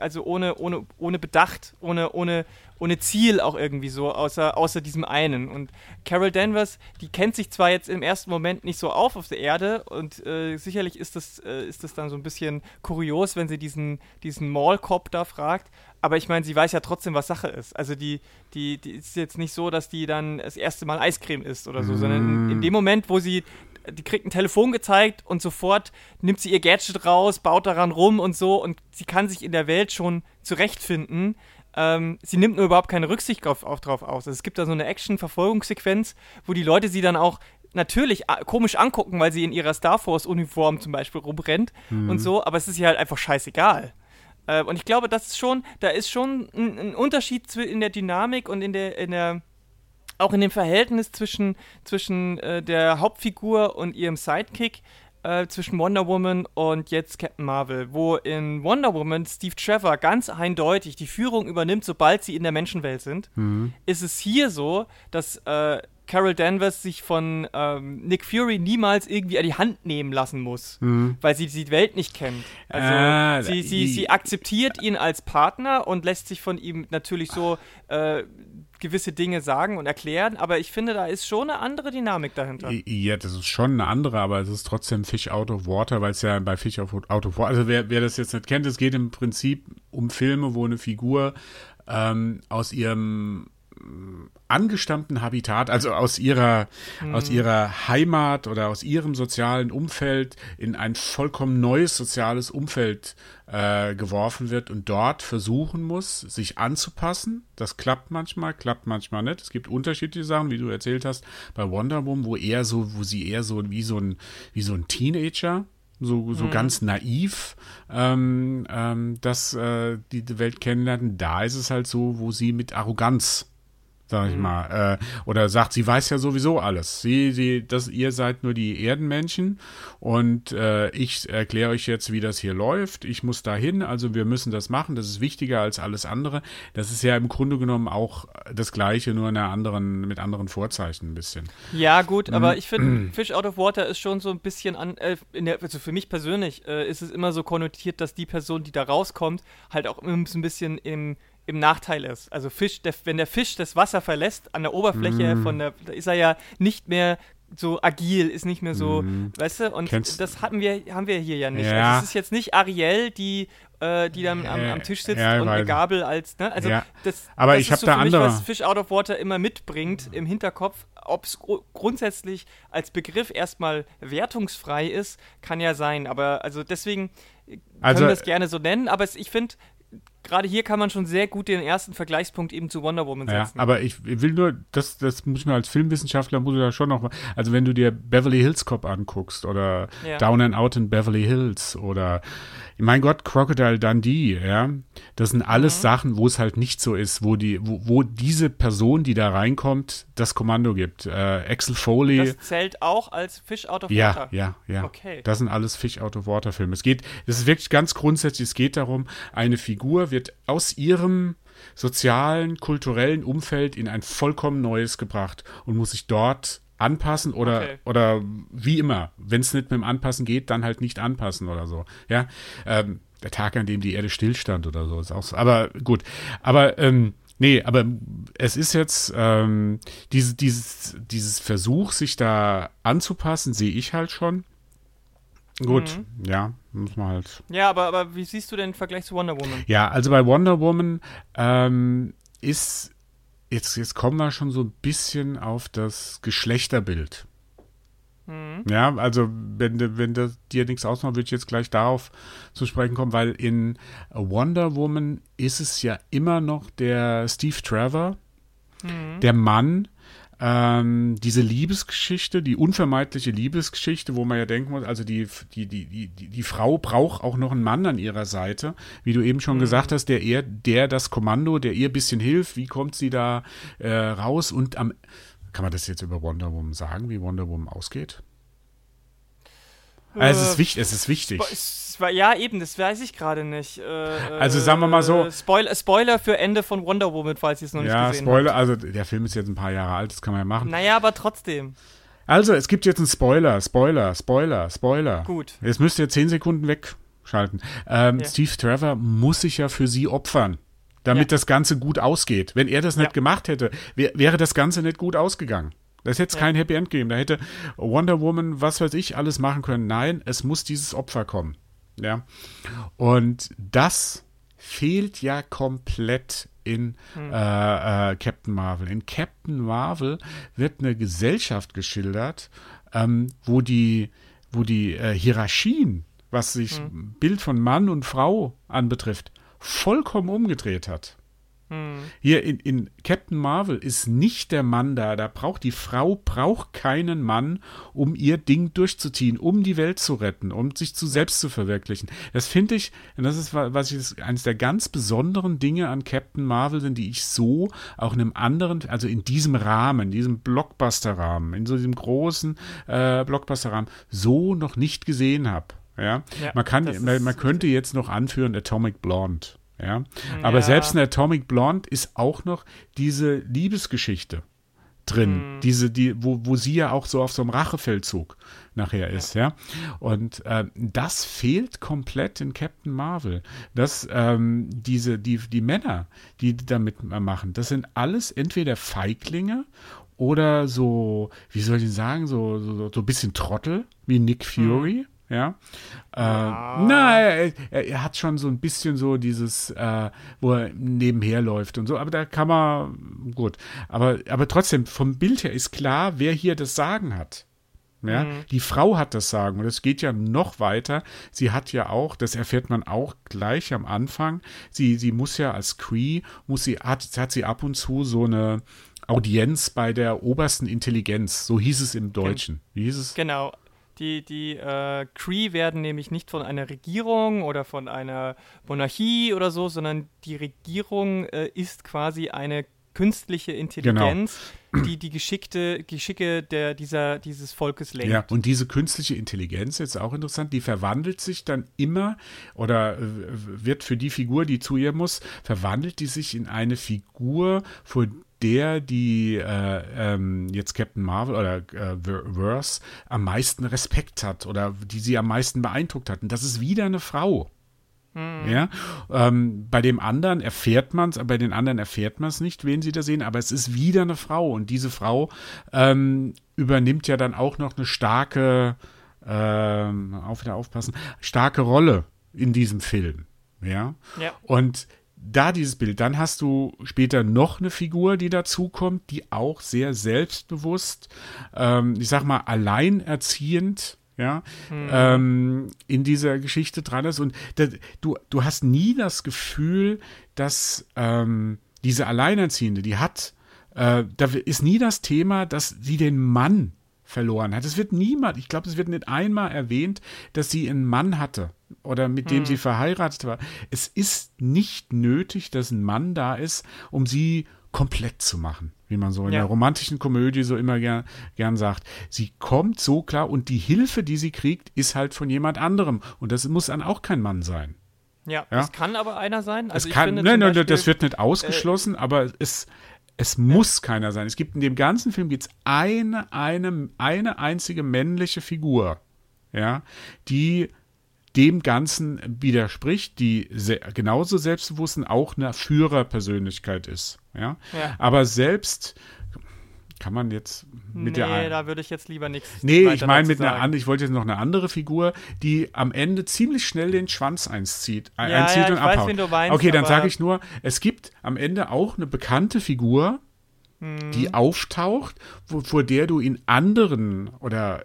also ohne, ohne, ohne Bedacht, ohne, ohne, ohne Ziel auch irgendwie so, außer, außer diesem einen. Und Carol Danvers, die kennt sich zwar jetzt im ersten Moment nicht so auf auf der Erde und äh, sicherlich ist das, äh, ist das dann so ein bisschen kurios, wenn sie diesen, diesen Mall-Cop da fragt, aber ich meine, sie weiß ja trotzdem, was Sache ist. Also die, die, die ist jetzt nicht so, dass die dann das erste Mal Eiscreme isst oder so, mm. sondern in, in, dem Moment, wo sie die kriegt ein Telefon gezeigt und sofort nimmt sie ihr Gadget raus, baut daran rum und so und sie kann sich in der Welt schon zurechtfinden. Ähm, sie nimmt nur überhaupt keine Rücksicht drauf, auf, drauf aus. Also es gibt da so eine Action-Verfolgungssequenz, wo die Leute sie dann auch natürlich komisch angucken, weil sie in ihrer Star Force-Uniform zum Beispiel rumrennt mhm. und so, aber es ist ihr halt einfach scheißegal. Äh, und ich glaube, das ist schon, da ist schon ein, ein Unterschied in der Dynamik und in der, in der auch in dem Verhältnis zwischen, zwischen äh, der Hauptfigur und ihrem Sidekick, äh, zwischen Wonder Woman und jetzt Captain Marvel, wo in Wonder Woman Steve Trevor ganz eindeutig die Führung übernimmt, sobald sie in der Menschenwelt sind, mhm. ist es hier so, dass äh, Carol Danvers sich von ähm, Nick Fury niemals irgendwie an die Hand nehmen lassen muss, mhm. weil sie die Welt nicht kennt. Also äh, sie, sie, sie akzeptiert ihn als Partner und lässt sich von ihm natürlich so äh, gewisse Dinge sagen und erklären, aber ich finde, da ist schon eine andere Dynamik dahinter. Ja, das ist schon eine andere, aber es ist trotzdem Fish out of water, weil es ja bei Fish out of water, also wer, wer das jetzt nicht kennt, es geht im Prinzip um Filme, wo eine Figur ähm, aus ihrem angestammten Habitat, also aus ihrer, mhm. aus ihrer Heimat oder aus ihrem sozialen Umfeld in ein vollkommen neues soziales Umfeld äh, geworfen wird und dort versuchen muss, sich anzupassen. Das klappt manchmal, klappt manchmal nicht. Es gibt unterschiedliche Sachen, wie du erzählt hast, bei Wonder Woman, wo eher so, wo sie eher so wie so ein, wie so ein Teenager so, so mhm. ganz naiv ähm, ähm, dass äh, die, die Welt kennenlernen. Da ist es halt so, wo sie mit Arroganz sag ich mhm. mal. Äh, oder sagt, sie weiß ja sowieso alles. Sie, sie, das, ihr seid nur die Erdenmenschen und äh, ich erkläre euch jetzt, wie das hier läuft. Ich muss dahin, also wir müssen das machen. Das ist wichtiger als alles andere. Das ist ja im Grunde genommen auch das Gleiche, nur in einer anderen, mit anderen Vorzeichen ein bisschen. Ja, gut, mhm. aber ich finde, Fish Out of Water ist schon so ein bisschen an, äh, der, also für mich persönlich äh, ist es immer so konnotiert, dass die Person, die da rauskommt, halt auch immer so ein bisschen im im Nachteil ist. Also Fisch, der, wenn der Fisch das Wasser verlässt an der Oberfläche mm. von der, da ist er ja nicht mehr so agil, ist nicht mehr so, mm. weißt du, und Kennst das hatten wir, haben wir hier ja nicht. Ja. Also es ist jetzt nicht Ariel, die, äh, die dann am, am, Tisch sitzt ja, und eine Gabel als, ne? Also ja. das, Aber das ich habe so da andere. was Fish Out of Water immer mitbringt im Hinterkopf. Ob es gr grundsätzlich als Begriff erstmal wertungsfrei ist, kann ja sein. Aber also deswegen also, können wir es gerne so nennen. Aber es, ich finde, gerade hier kann man schon sehr gut den ersten Vergleichspunkt eben zu Wonder Woman setzen. Ja, aber ich will nur, das, das muss man als Filmwissenschaftler, muss ich da schon noch mal, also wenn du dir Beverly Hills Cop anguckst oder ja. Down and Out in Beverly Hills oder mein Gott, Crocodile Dundee, ja, das sind alles mhm. Sachen, wo es halt nicht so ist, wo die, wo, wo diese Person, die da reinkommt, das Kommando gibt. Äh, Axel Foley. Das zählt auch als Fish Out of Water. Ja, ja, ja. Okay. Das sind alles Fish Out of Water Filme. Es geht, das ist wirklich ganz grundsätzlich, es geht darum, eine Figur wird aus ihrem sozialen, kulturellen Umfeld in ein vollkommen neues gebracht und muss sich dort anpassen oder, okay. oder wie immer. Wenn es nicht mit dem Anpassen geht, dann halt nicht anpassen oder so. Ja. Ähm, der Tag, an dem die Erde stillstand oder so, ist auch so. Aber gut. Aber ähm, nee, aber es ist jetzt ähm, diese, dieses, dieses Versuch, sich da anzupassen, sehe ich halt schon. Gut, mhm. ja, muss man halt. Ja, aber, aber wie siehst du den Vergleich zu Wonder Woman? Ja, also bei Wonder Woman ähm, ist jetzt, jetzt kommen wir schon so ein bisschen auf das Geschlechterbild. Mhm. Ja, also wenn, wenn das dir nichts ausmacht, würde ich jetzt gleich darauf zu sprechen kommen, weil in Wonder Woman ist es ja immer noch der Steve Trevor, mhm. der Mann, ähm, diese Liebesgeschichte, die unvermeidliche Liebesgeschichte, wo man ja denken muss, also die, die, die, die, die Frau braucht auch noch einen Mann an ihrer Seite, wie du eben schon mhm. gesagt hast, der eher, der das Kommando, der ihr ein bisschen hilft, wie kommt sie da äh, raus und am, kann man das jetzt über Wonder Woman sagen, wie Wonder Woman ausgeht? Also es ist wichtig, es ist wichtig. Ja, eben, das weiß ich gerade nicht. Äh, also sagen wir mal so. Äh, Spoiler, Spoiler für Ende von Wonder Woman, falls ihr es noch ja, nicht gesehen Spoiler, habt. also der Film ist jetzt ein paar Jahre alt, das kann man ja machen. Naja, aber trotzdem. Also, es gibt jetzt einen Spoiler, Spoiler, Spoiler, Spoiler. Gut. Jetzt müsst ihr zehn Sekunden wegschalten. Ähm, ja. Steve Trevor muss sich ja für sie opfern damit ja. das Ganze gut ausgeht. Wenn er das nicht ja. gemacht hätte, wär, wäre das Ganze nicht gut ausgegangen. Das hätte es ja. kein Happy End gegeben. Da hätte Wonder Woman, was weiß ich, alles machen können. Nein, es muss dieses Opfer kommen. Ja. Und das fehlt ja komplett in hm. äh, äh, Captain Marvel. In Captain Marvel wird eine Gesellschaft geschildert, ähm, wo die, wo die äh, Hierarchien, was sich hm. Bild von Mann und Frau anbetrifft, vollkommen umgedreht hat. Hm. Hier in, in, Captain Marvel ist nicht der Mann da. Da braucht die Frau braucht keinen Mann, um ihr Ding durchzuziehen, um die Welt zu retten, um sich zu selbst zu verwirklichen. Das finde ich, und das ist was ich eines der ganz besonderen Dinge an Captain Marvel sind, die ich so auch in einem anderen, also in diesem Rahmen, in diesem Blockbuster-Rahmen, in so diesem großen äh, Blockbuster-Rahmen so noch nicht gesehen habe. Ja? ja, man kann, man, man könnte jetzt noch anführen Atomic Blonde. Ja? Aber ja. selbst in Atomic Blonde ist auch noch diese Liebesgeschichte drin, mhm. diese, die, wo, wo sie ja auch so auf so einem Rachefeldzug nachher ist, ja. ja? Und äh, das fehlt komplett in Captain Marvel. Das, ähm, diese, die, die Männer, die damit machen, das sind alles entweder Feiglinge oder so, wie soll ich sagen, so, so, so ein bisschen Trottel, wie Nick Fury. Mhm ja. Äh, ah. Na, er, er, hat schon so ein bisschen so dieses, äh, wo er nebenher läuft und so, aber da kann man, gut. Aber, aber trotzdem, vom Bild her ist klar, wer hier das Sagen hat. Ja, mhm. Die Frau hat das Sagen und es geht ja noch weiter. Sie hat ja auch, das erfährt man auch gleich am Anfang, sie, sie muss ja als Cree, muss sie, hat, hat sie ab und zu so eine Audienz bei der obersten Intelligenz, so hieß es im Deutschen. Wie hieß es? Genau, die, die äh, Cree werden nämlich nicht von einer Regierung oder von einer Monarchie oder so, sondern die Regierung äh, ist quasi eine künstliche Intelligenz, genau. die die geschickte, Geschicke der, dieser, dieses Volkes lenkt. Ja, und diese künstliche Intelligenz, jetzt auch interessant, die verwandelt sich dann immer oder äh, wird für die Figur, die zu ihr muss, verwandelt die sich in eine Figur, vor der die äh, ähm, jetzt Captain Marvel oder äh, Verse am meisten Respekt hat oder die sie am meisten beeindruckt hat. Und das ist wieder eine Frau. Mhm. Ja, ähm, bei dem anderen erfährt man es, bei den anderen erfährt man es nicht, wen sie da sehen, aber es ist wieder eine Frau und diese Frau ähm, übernimmt ja dann auch noch eine starke, ähm, auf wieder aufpassen, starke Rolle in diesem Film. Ja, ja. und da dieses Bild. Dann hast du später noch eine Figur, die dazukommt, die auch sehr selbstbewusst, ähm, ich sag mal, alleinerziehend, ja, mhm. ähm, in dieser Geschichte dran ist. Und das, du, du hast nie das Gefühl, dass ähm, diese Alleinerziehende, die hat, äh, da ist nie das Thema, dass sie den Mann verloren hat. Es wird niemand, ich glaube, es wird nicht einmal erwähnt, dass sie einen Mann hatte oder mit dem hm. sie verheiratet war. Es ist nicht nötig, dass ein Mann da ist, um sie komplett zu machen, wie man so in ja. der romantischen Komödie so immer gern, gern sagt. Sie kommt so klar und die Hilfe, die sie kriegt, ist halt von jemand anderem. Und das muss dann auch kein Mann sein. Ja, ja? das kann aber einer sein. Also das kann, nein, nein, das wird nicht ausgeschlossen, äh, aber es, es muss ja. keiner sein. Es gibt in dem ganzen Film gibt's eine, eine, eine einzige männliche Figur, ja, die dem Ganzen widerspricht, die sehr, genauso selbstbewusst auch eine Führerpersönlichkeit ist. Ja? ja. Aber selbst kann man jetzt mit nee, der. Nee, da würde ich jetzt lieber nichts. Nee, ich meine mit einer ich wollte jetzt noch eine andere Figur, die am Ende ziemlich schnell den Schwanz einzieht, ja, einzieht ja, und abhaut. Weiß, meinst, okay, dann sage ich nur, es gibt am Ende auch eine bekannte Figur, hm. die auftaucht, wo, vor der du in anderen oder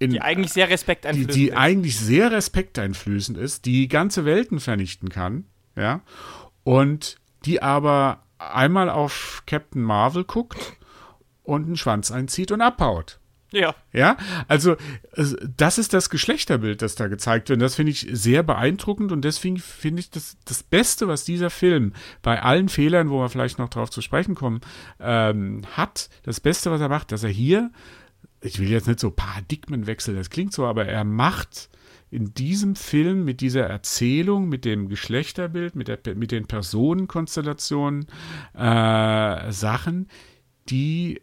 in, die eigentlich sehr respekteinflößend die, die ist. eigentlich sehr respekteinflößend ist, die ganze Welten vernichten kann, ja, und die aber einmal auf Captain Marvel guckt und einen Schwanz einzieht und abhaut. Ja. Ja, also das ist das Geschlechterbild, das da gezeigt wird. Und das finde ich sehr beeindruckend und deswegen finde ich das, das Beste, was dieser Film bei allen Fehlern, wo wir vielleicht noch drauf zu sprechen kommen, ähm, hat, das Beste, was er macht, dass er hier ich will jetzt nicht so Paradigmenwechsel, das klingt so, aber er macht in diesem Film mit dieser Erzählung, mit dem Geschlechterbild, mit, der, mit den Personenkonstellationen äh, Sachen, die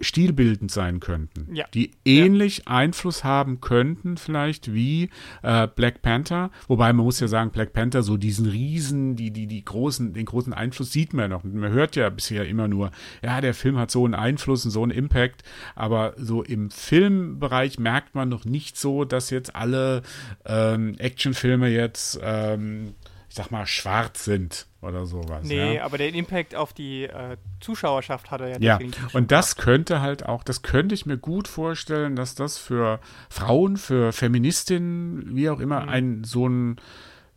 stilbildend sein könnten, ja. die ähnlich ja. Einfluss haben könnten, vielleicht wie äh, Black Panther. Wobei man muss ja sagen, Black Panther so diesen riesen, die die die großen, den großen Einfluss sieht man ja noch. Man hört ja bisher immer nur, ja, der Film hat so einen Einfluss und so einen Impact, aber so im Filmbereich merkt man noch nicht so, dass jetzt alle ähm, Actionfilme jetzt ähm, sag mal, schwarz sind oder sowas. Nee, ja. aber den Impact auf die äh, Zuschauerschaft hat er ja Ja, und das könnte halt auch, das könnte ich mir gut vorstellen, dass das für Frauen, für Feministinnen, wie auch immer, mhm. ein so ein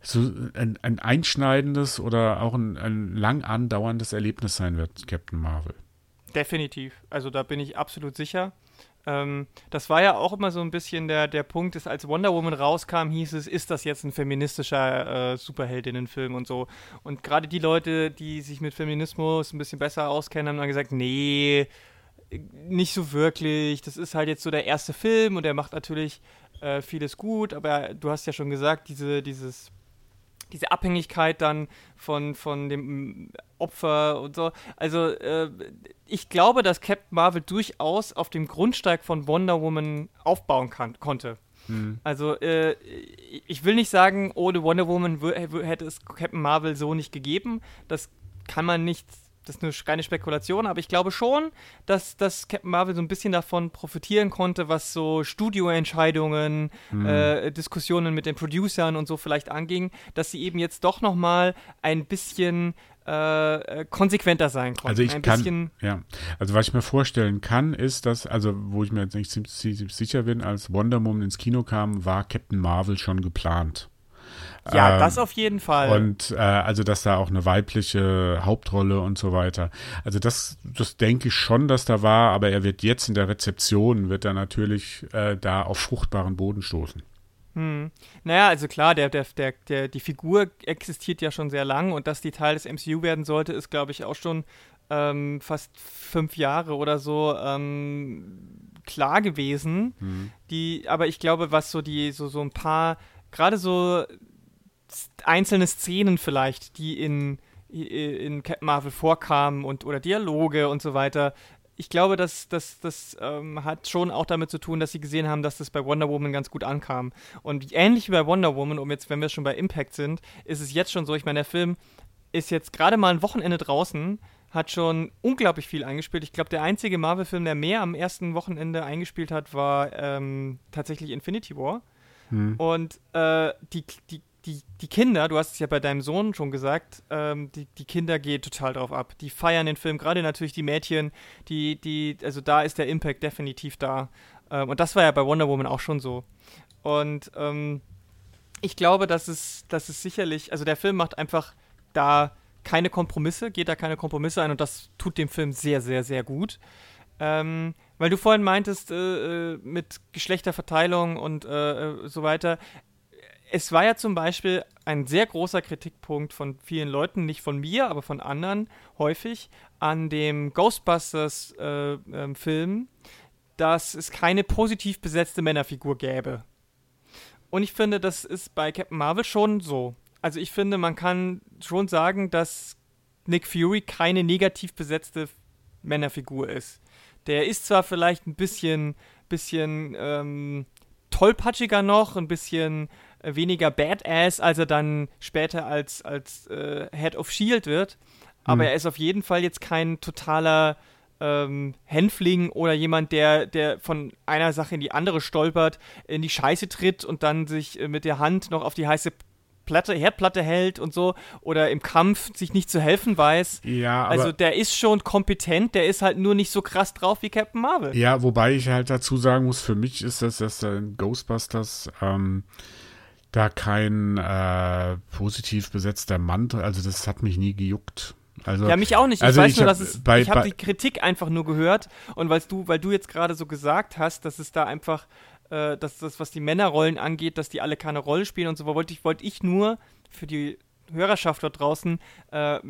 so ein, ein einschneidendes oder auch ein, ein lang andauerndes Erlebnis sein wird, Captain Marvel. Definitiv. Also da bin ich absolut sicher. Ähm, das war ja auch immer so ein bisschen der, der Punkt, ist, als Wonder Woman rauskam, hieß es, ist das jetzt ein feministischer äh, Superheldinnenfilm und so. Und gerade die Leute, die sich mit Feminismus ein bisschen besser auskennen, haben dann gesagt, nee, nicht so wirklich. Das ist halt jetzt so der erste Film und der macht natürlich äh, vieles gut, aber du hast ja schon gesagt, diese, dieses diese Abhängigkeit dann von, von dem Opfer und so. Also äh, ich glaube, dass Captain Marvel durchaus auf dem Grundsteig von Wonder Woman aufbauen kann, konnte. Hm. Also äh, ich will nicht sagen, ohne Wonder Woman hätte es Captain Marvel so nicht gegeben. Das kann man nicht das ist eine reine Spekulation, aber ich glaube schon, dass, dass Captain Marvel so ein bisschen davon profitieren konnte, was so Studioentscheidungen, mhm. äh, Diskussionen mit den Producern und so vielleicht anging, dass sie eben jetzt doch noch mal ein bisschen äh, äh konsequenter sein konnten. Also ich ein kann, ja, also was ich mir vorstellen kann, ist, dass, also wo ich mir jetzt nicht ziemlich sicher bin, als Wonder Woman ins Kino kam, war Captain Marvel schon geplant. Ja, ähm, das auf jeden Fall. Und äh, also, dass da auch eine weibliche Hauptrolle und so weiter. Also das, das denke ich schon, dass da war, aber er wird jetzt in der Rezeption, wird er natürlich äh, da auf fruchtbaren Boden stoßen. Hm. Naja, also klar, der, der, der, der, die Figur existiert ja schon sehr lang und dass die Teil des MCU werden sollte, ist, glaube ich, auch schon ähm, fast fünf Jahre oder so ähm, klar gewesen. Hm. Die, aber ich glaube, was so die, so, so ein paar, gerade so einzelne Szenen vielleicht, die in, in Captain Marvel vorkamen und oder Dialoge und so weiter. Ich glaube, das, das, das ähm, hat schon auch damit zu tun, dass sie gesehen haben, dass das bei Wonder Woman ganz gut ankam. Und ähnlich wie bei Wonder Woman, um jetzt, wenn wir schon bei Impact sind, ist es jetzt schon so, ich meine, der Film ist jetzt gerade mal ein Wochenende draußen, hat schon unglaublich viel eingespielt. Ich glaube, der einzige Marvel-Film, der mehr am ersten Wochenende eingespielt hat, war ähm, tatsächlich Infinity War. Hm. Und äh, die, die die, die Kinder, du hast es ja bei deinem Sohn schon gesagt, ähm, die, die Kinder gehen total drauf ab. Die feiern den Film, gerade natürlich die Mädchen, die, die, also da ist der Impact definitiv da. Ähm, und das war ja bei Wonder Woman auch schon so. Und ähm, ich glaube, dass es, dass es sicherlich, also der Film macht einfach da keine Kompromisse, geht da keine Kompromisse ein und das tut dem Film sehr, sehr, sehr gut. Ähm, weil du vorhin meintest, äh, äh mit Geschlechterverteilung und äh, äh, so weiter. Es war ja zum Beispiel ein sehr großer Kritikpunkt von vielen Leuten, nicht von mir, aber von anderen häufig, an dem Ghostbusters-Film, äh, dass es keine positiv besetzte Männerfigur gäbe. Und ich finde, das ist bei Captain Marvel schon so. Also ich finde, man kann schon sagen, dass Nick Fury keine negativ besetzte Männerfigur ist. Der ist zwar vielleicht ein bisschen, bisschen ähm, tollpatschiger noch, ein bisschen äh, weniger Badass, als er dann später als, als äh, Head of Shield wird, aber mhm. er ist auf jeden Fall jetzt kein totaler ähm, Hänfling oder jemand, der, der von einer Sache in die andere stolpert, in die Scheiße tritt und dann sich äh, mit der Hand noch auf die heiße Platte, Herdplatte hält und so oder im Kampf sich nicht zu helfen weiß. Ja, also der ist schon kompetent, der ist halt nur nicht so krass drauf wie Captain Marvel. Ja, wobei ich halt dazu sagen muss, für mich ist das, dass Ghostbusters ähm, da kein äh, positiv besetzter Mann, also das hat mich nie gejuckt. Also, ja, mich auch nicht. Ich also weiß ich nur, dass es. Bei, ich habe die Kritik einfach nur gehört und weil du, weil du jetzt gerade so gesagt hast, dass es da einfach, äh, dass das, was die Männerrollen angeht, dass die alle keine Rolle spielen und so, wollte ich, wollte ich nur für die Hörerschaft dort draußen äh, äh,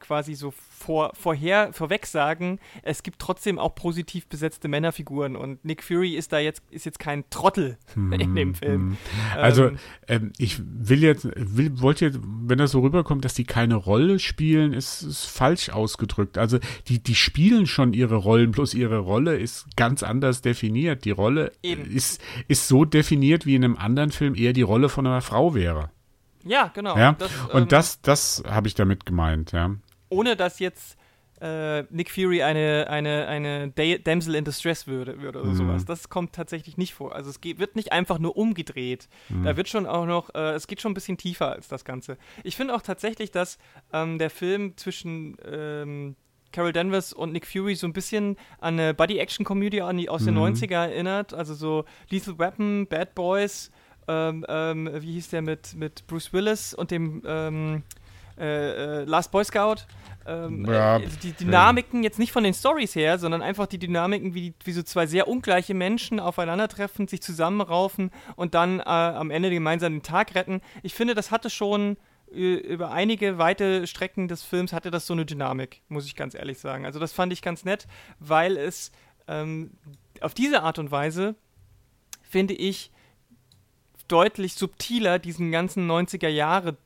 quasi so vor, vorher, vorweg sagen, es gibt trotzdem auch positiv besetzte Männerfiguren und Nick Fury ist da jetzt, ist jetzt kein Trottel hm, in dem Film. Hm. Also ähm, ähm, ich will jetzt, will, wollte jetzt, wenn das so rüberkommt, dass die keine Rolle spielen, ist, ist falsch ausgedrückt. Also die, die spielen schon ihre Rollen, bloß ihre Rolle ist ganz anders definiert. Die Rolle ist, ist so definiert, wie in einem anderen Film eher die Rolle von einer Frau wäre. Ja, genau. Ja? Das, und ähm, das, das habe ich damit gemeint, ja. Ohne dass jetzt äh, Nick Fury eine, eine, eine Damsel in Distress würde, würde oder mhm. sowas. Das kommt tatsächlich nicht vor. Also es geht, wird nicht einfach nur umgedreht. Mhm. Da wird schon auch noch, äh, es geht schon ein bisschen tiefer als das Ganze. Ich finde auch tatsächlich, dass ähm, der Film zwischen ähm, Carol Danvers und Nick Fury so ein bisschen an eine Buddy-Action-Comedy aus den mhm. 90er erinnert. Also so Lethal Weapon, Bad Boys, ähm, ähm, wie hieß der mit, mit Bruce Willis und dem ähm, äh, äh, Last Boy Scout. Ähm, ja, äh, die Dynamiken, jetzt nicht von den Stories her, sondern einfach die Dynamiken, wie, wie so zwei sehr ungleiche Menschen aufeinandertreffen, sich zusammenraufen und dann äh, am Ende gemeinsam den Tag retten. Ich finde, das hatte schon äh, über einige weite Strecken des Films hatte das so eine Dynamik, muss ich ganz ehrlich sagen. Also das fand ich ganz nett, weil es ähm, auf diese Art und Weise, finde ich, deutlich subtiler diesen ganzen 90er Jahre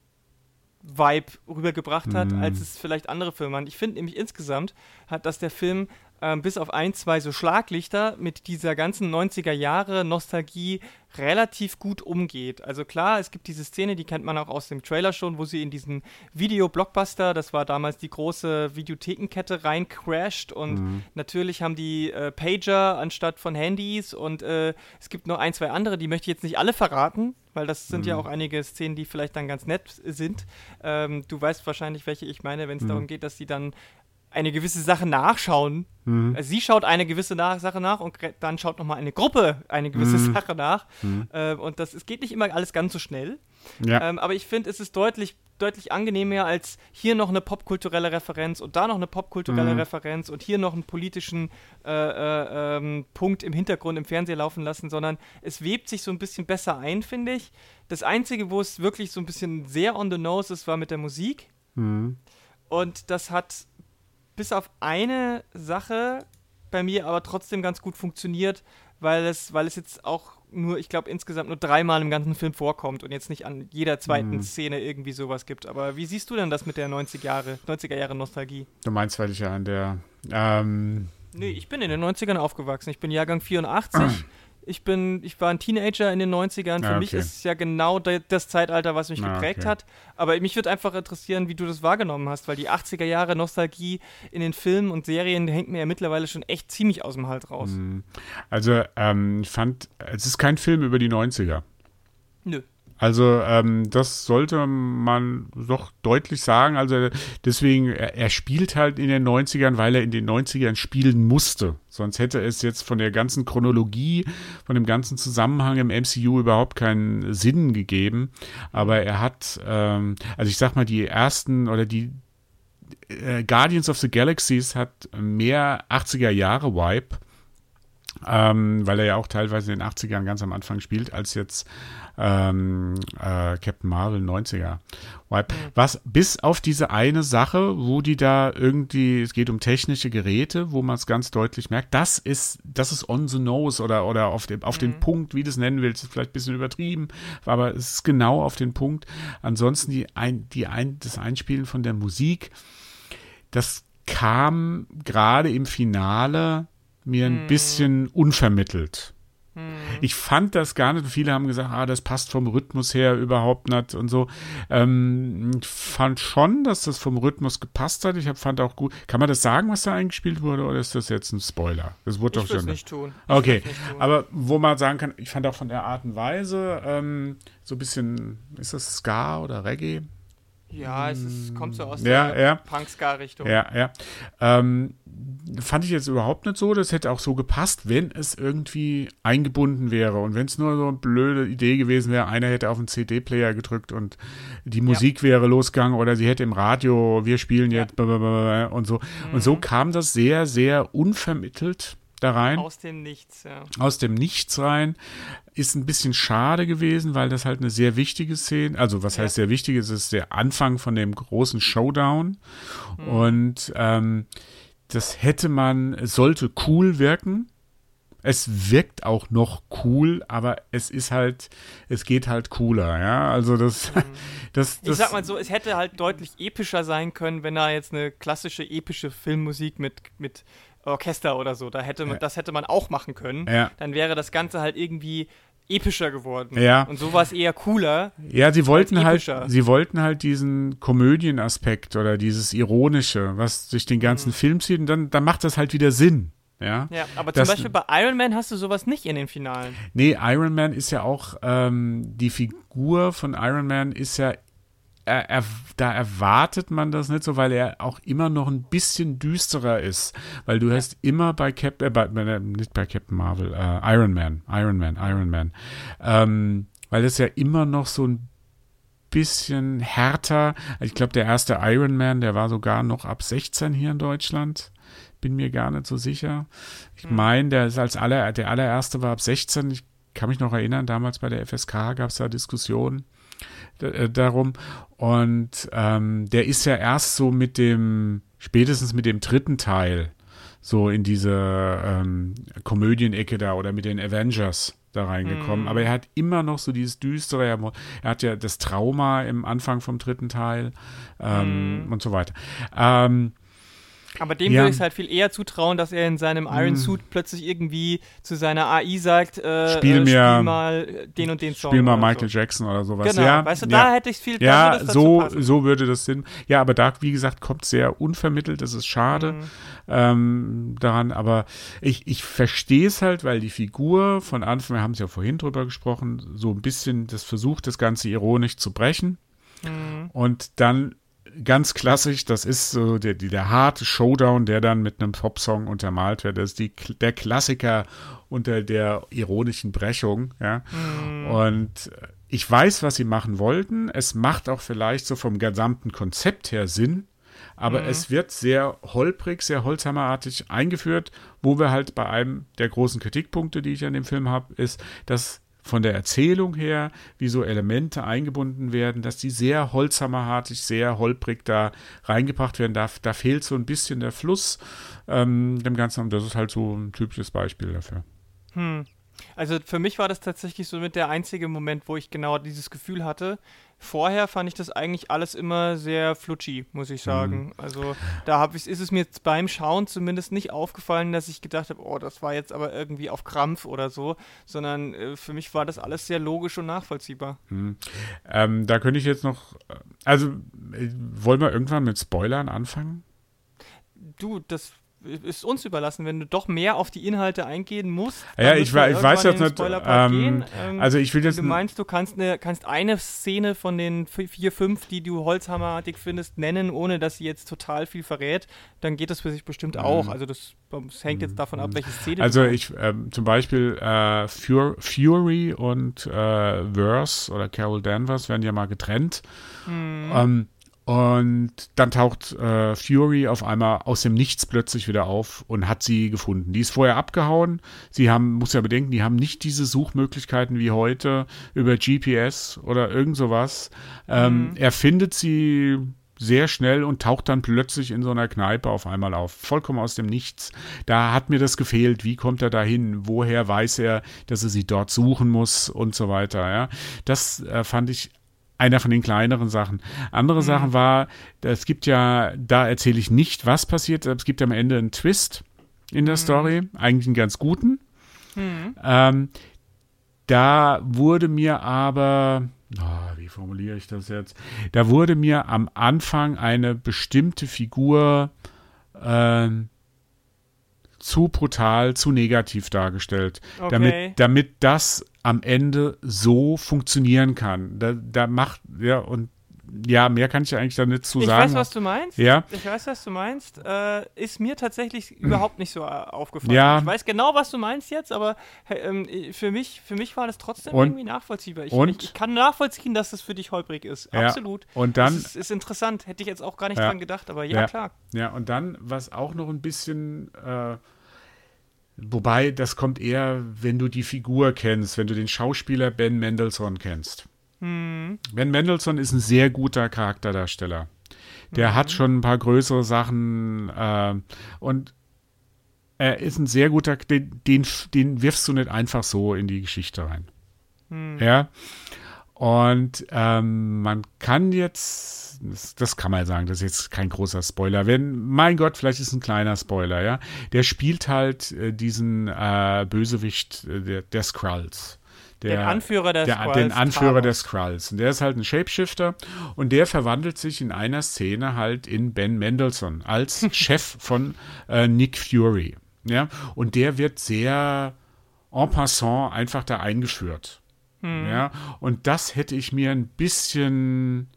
Vibe rübergebracht hat, mm. als es vielleicht andere Filme waren. Ich finde nämlich insgesamt hat, dass der Film ähm, bis auf ein, zwei so Schlaglichter mit dieser ganzen 90er Jahre Nostalgie relativ gut umgeht. Also klar, es gibt diese Szene, die kennt man auch aus dem Trailer schon, wo sie in diesen Video-Blockbuster, das war damals die große Videothekenkette, reincrasht und mhm. natürlich haben die äh, Pager anstatt von Handys und äh, es gibt noch ein, zwei andere, die möchte ich jetzt nicht alle verraten, weil das sind mhm. ja auch einige Szenen, die vielleicht dann ganz nett sind. Ähm, du weißt wahrscheinlich, welche ich meine, wenn es mhm. darum geht, dass sie dann eine gewisse Sache nachschauen. Mhm. Also sie schaut eine gewisse nach Sache nach und dann schaut nochmal eine Gruppe eine gewisse mhm. Sache nach. Mhm. Äh, und das es geht nicht immer alles ganz so schnell. Ja. Ähm, aber ich finde, es ist deutlich, deutlich angenehmer, als hier noch eine popkulturelle Referenz und da noch eine popkulturelle mhm. Referenz und hier noch einen politischen äh, äh, ähm, Punkt im Hintergrund im Fernseher laufen lassen, sondern es webt sich so ein bisschen besser ein, finde ich. Das Einzige, wo es wirklich so ein bisschen sehr on the nose ist, war mit der Musik. Mhm. Und das hat bis auf eine Sache bei mir aber trotzdem ganz gut funktioniert, weil es, weil es jetzt auch nur, ich glaube, insgesamt nur dreimal im ganzen Film vorkommt und jetzt nicht an jeder zweiten mhm. Szene irgendwie sowas gibt. Aber wie siehst du denn das mit der 90 Jahre, 90er Jahre Nostalgie? Du meinst, weil ich ja an der ähm Nee, ich bin in den 90ern aufgewachsen. Ich bin Jahrgang 84. Ich bin, ich war ein Teenager in den 90ern. Für ah, okay. mich ist es ja genau das Zeitalter, was mich ah, geprägt okay. hat. Aber mich würde einfach interessieren, wie du das wahrgenommen hast, weil die 80er Jahre Nostalgie in den Filmen und Serien hängt mir ja mittlerweile schon echt ziemlich aus dem Hals raus. Hm. Also, ähm, ich fand, es ist kein Film über die 90er. Nö. Also ähm, das sollte man doch deutlich sagen. Also deswegen, er, er, spielt halt in den 90ern, weil er in den 90ern spielen musste. Sonst hätte es jetzt von der ganzen Chronologie, von dem ganzen Zusammenhang im MCU überhaupt keinen Sinn gegeben. Aber er hat, ähm, also ich sag mal, die ersten oder die äh, Guardians of the Galaxies hat mehr 80er Jahre Vibe ähm, weil er ja auch teilweise in den 80ern ganz am Anfang spielt, als jetzt ähm, äh, Captain Marvel 90er. Mhm. Was bis auf diese eine Sache, wo die da irgendwie, es geht um technische Geräte, wo man es ganz deutlich merkt, das ist, das ist on the nose oder, oder auf, dem, auf mhm. den Punkt, wie du es nennen willst, vielleicht ein bisschen übertrieben, aber es ist genau auf den Punkt. Ansonsten die ein, die ein, das Einspielen von der Musik, das kam gerade im Finale mir ein hm. bisschen unvermittelt. Hm. Ich fand das gar nicht. Viele haben gesagt, ah, das passt vom Rhythmus her überhaupt nicht und so. Ähm, ich fand schon, dass das vom Rhythmus gepasst hat. Ich hab, fand auch gut. Kann man das sagen, was da eingespielt wurde, oder ist das jetzt ein Spoiler? Das wurde ich doch schon. nicht tun. Okay, nicht tun. aber wo man sagen kann, ich fand auch von der Art und Weise ähm, so ein bisschen, ist das Ska oder Reggae? Ja, es ist, kommt so aus ja, der ja. Punk-Ska-Richtung. Ja, ja. Ähm, fand ich jetzt überhaupt nicht so. Das hätte auch so gepasst, wenn es irgendwie eingebunden wäre. Und wenn es nur so eine blöde Idee gewesen wäre, einer hätte auf den CD-Player gedrückt und die Musik ja. wäre losgegangen oder sie hätte im Radio, wir spielen jetzt und so. Mhm. Und so kam das sehr, sehr unvermittelt da rein. Aus dem Nichts, ja. Aus dem Nichts rein. Ist ein bisschen schade gewesen, weil das halt eine sehr wichtige Szene, also was ja. heißt sehr wichtig, es ist der Anfang von dem großen Showdown. Mhm. Und ähm, das hätte man, es sollte cool wirken. Es wirkt auch noch cool, aber es ist halt, es geht halt cooler, ja. Also das, mhm. das, das, Ich sag mal so, es hätte halt deutlich epischer sein können, wenn da jetzt eine klassische epische Filmmusik mit, mit Orchester oder so, da hätte man, ja. das hätte man auch machen können. Ja. Dann wäre das Ganze halt irgendwie epischer geworden. Ja. Und so war es eher cooler. Ja, sie wollten halt, sie wollten halt diesen Komödienaspekt oder dieses Ironische, was durch den ganzen mhm. Film zieht, und dann, dann macht das halt wieder Sinn. Ja, ja aber das, zum Beispiel bei Iron Man hast du sowas nicht in den Finalen. Nee, Iron Man ist ja auch, ähm, die Figur von Iron Man ist ja er, er, da erwartet man das nicht so, weil er auch immer noch ein bisschen düsterer ist. Weil du hast immer bei Captain, äh, bei, äh, nicht bei Captain Marvel, äh, Iron Man, Iron Man, Iron Man, ähm, weil es ja immer noch so ein bisschen härter. Ich glaube, der erste Iron Man, der war sogar noch ab 16 hier in Deutschland. Bin mir gar nicht so sicher. Ich hm. meine, der ist als aller, der allererste war ab 16. Ich kann mich noch erinnern, damals bei der FSK gab es da Diskussionen äh, darum. Und ähm, der ist ja erst so mit dem, spätestens mit dem dritten Teil, so in diese ähm, Komödienecke da oder mit den Avengers da reingekommen. Mm. Aber er hat immer noch so dieses Düstere. Er, er, hat ja das Trauma im Anfang vom dritten Teil ähm, mm. und so weiter. Ähm, aber dem ja. würde ich es halt viel eher zutrauen, dass er in seinem Iron hm. Suit plötzlich irgendwie zu seiner AI sagt, äh, spiel, mir, spiel mal den und den Song. Spiel mal Michael so. Jackson oder sowas. Genau, ja, weißt du, ja. da hätte ich viel Ja, so, so würde das Sinn. Ja, aber da, wie gesagt, kommt sehr unvermittelt, das ist schade mhm. ähm, daran, aber ich, ich verstehe es halt, weil die Figur von Anfang, wir haben es ja vorhin drüber gesprochen, so ein bisschen das versucht, das Ganze ironisch zu brechen. Mhm. Und dann ganz klassisch, das ist so der, der harte Showdown, der dann mit einem Popsong untermalt wird. Das ist die, der Klassiker unter der ironischen Brechung. Ja? Mm. Und ich weiß, was sie machen wollten. Es macht auch vielleicht so vom gesamten Konzept her Sinn. Aber mm. es wird sehr holprig, sehr holzhammerartig eingeführt, wo wir halt bei einem der großen Kritikpunkte, die ich an dem Film habe, ist, dass von der Erzählung her, wie so Elemente eingebunden werden, dass die sehr holzhammerhartig, sehr holprig da reingebracht werden. Da, da fehlt so ein bisschen der Fluss ähm, dem Ganzen. Und das ist halt so ein typisches Beispiel dafür. Hm. Also für mich war das tatsächlich so mit der einzige Moment, wo ich genau dieses Gefühl hatte, Vorher fand ich das eigentlich alles immer sehr flutschi, muss ich sagen. Mhm. Also da hab ich, ist es mir beim Schauen zumindest nicht aufgefallen, dass ich gedacht habe, oh, das war jetzt aber irgendwie auf Krampf oder so, sondern äh, für mich war das alles sehr logisch und nachvollziehbar. Mhm. Ähm, da könnte ich jetzt noch, also äh, wollen wir irgendwann mit Spoilern anfangen? Du, das ist uns überlassen, wenn du doch mehr auf die Inhalte eingehen musst. Ja, ich, ich weiß jetzt nicht. Ähm, ähm, also ich will jetzt. Du meinst, du kannst eine, kannst eine Szene von den vier, fünf, die du holzhammerartig findest, nennen, ohne dass sie jetzt total viel verrät, dann geht das für sich bestimmt auch. Mhm. Also das, das, hängt jetzt davon ab, welche Szene. Also ich ähm, zum Beispiel äh, Fury und äh, Verse oder Carol Danvers werden ja mal getrennt. Mhm. Und dann taucht äh, Fury auf einmal aus dem Nichts plötzlich wieder auf und hat sie gefunden. Die ist vorher abgehauen. Sie haben, muss ja bedenken, die haben nicht diese Suchmöglichkeiten wie heute über GPS oder irgend sowas. Ähm, mhm. Er findet sie sehr schnell und taucht dann plötzlich in so einer Kneipe auf einmal auf. Vollkommen aus dem Nichts. Da hat mir das gefehlt. Wie kommt er dahin? Woher weiß er, dass er sie dort suchen muss und so weiter? Ja, das äh, fand ich einer von den kleineren Sachen. Andere mhm. Sachen war, es gibt ja, da erzähle ich nicht, was passiert, es gibt am Ende einen Twist in der mhm. Story, eigentlich einen ganz guten. Mhm. Ähm, da wurde mir aber, oh, wie formuliere ich das jetzt? Da wurde mir am Anfang eine bestimmte Figur äh, zu brutal, zu negativ dargestellt, okay. damit, damit das am Ende so funktionieren kann. Da, da macht, ja, und ja, mehr kann ich eigentlich da nicht zu ich sagen. Ich weiß, was du meinst. Ja. Ich weiß, was du meinst. Äh, ist mir tatsächlich überhaupt nicht so äh, aufgefallen. Ja. Ich weiß genau, was du meinst jetzt, aber äh, für, mich, für mich war das trotzdem und, irgendwie nachvollziehbar. Ich, ich, ich, kann nachvollziehen, dass das für dich holprig ist. Ja. Absolut. Und dann. Das ist, ist, interessant. Hätte ich jetzt auch gar nicht ja. dran gedacht, aber ja, ja, klar. Ja, und dann, was auch noch ein bisschen. Äh, Wobei, das kommt eher, wenn du die Figur kennst, wenn du den Schauspieler Ben Mendelssohn kennst. Hm. Ben Mendelssohn ist ein sehr guter Charakterdarsteller. Der mhm. hat schon ein paar größere Sachen äh, und er ist ein sehr guter, den, den, den, wirfst du nicht einfach so in die Geschichte rein. Mhm. Ja. Und ähm, man kann jetzt das, das, kann man sagen, das ist jetzt kein großer Spoiler. Wenn, mein Gott, vielleicht ist ein kleiner Spoiler, ja. Der spielt halt äh, diesen äh, Bösewicht äh, der, der Skrulls. Der, den Anführer der, der Skrulls. Den Anführer der Skrulls. Und der ist halt ein Shapeshifter und der verwandelt sich in einer Szene halt in Ben Mendelssohn als Chef von äh, Nick Fury. Ja, und der wird sehr en passant einfach da eingeführt. Hm. Ja, und das hätte ich mir ein bisschen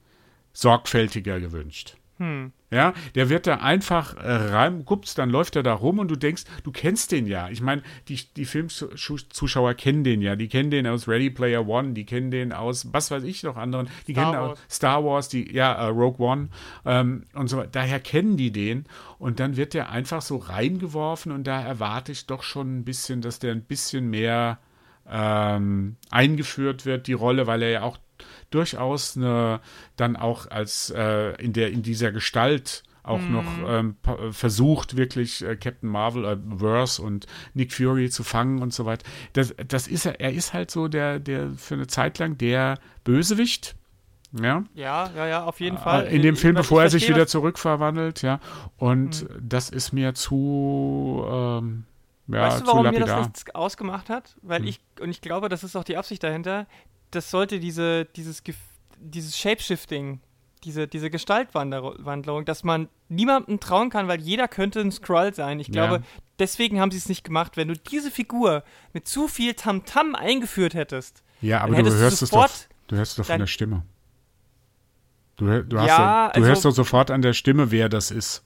sorgfältiger gewünscht. Hm. Ja, der wird da einfach äh, rein, guckst, dann läuft er da rum und du denkst, du kennst den ja. Ich meine, die, die Filmzuschauer kennen den ja. Die kennen den aus Ready Player One, die kennen den aus, was weiß ich noch anderen, die Star kennen Wars. aus Star Wars, die, ja, äh, Rogue One ähm, und so weiter. Daher kennen die den und dann wird der einfach so reingeworfen und da erwarte ich doch schon ein bisschen, dass der ein bisschen mehr ähm, eingeführt wird, die Rolle, weil er ja auch durchaus eine, dann auch als äh, in der in dieser Gestalt auch mm. noch ähm, versucht, wirklich äh, Captain Marvel, äh, Verse und Nick Fury zu fangen und so weiter. Das, das ist er, er ist halt so der, der für eine Zeit lang der Bösewicht. Ja. ja, ja, ja, auf jeden äh, Fall. In dem Film, ich, bevor ich er sich wieder zurückverwandelt, ja. Und mhm. das ist mir zu, ähm, ja, weißt du, warum mir das nichts ausgemacht hat? Weil mhm. ich, und ich glaube, das ist auch die Absicht dahinter, das sollte diese, dieses, dieses Shapeshifting, diese, diese Gestaltwandlung, dass man niemandem trauen kann, weil jeder könnte ein Skrull sein. Ich glaube, ja. deswegen haben sie es nicht gemacht. Wenn du diese Figur mit zu viel Tamtam -Tam eingeführt hättest, ja, aber du hörst es doch, du hörst es doch von der Stimme. Du, du, hast ja, doch, du also, hörst doch sofort an der Stimme, wer das ist.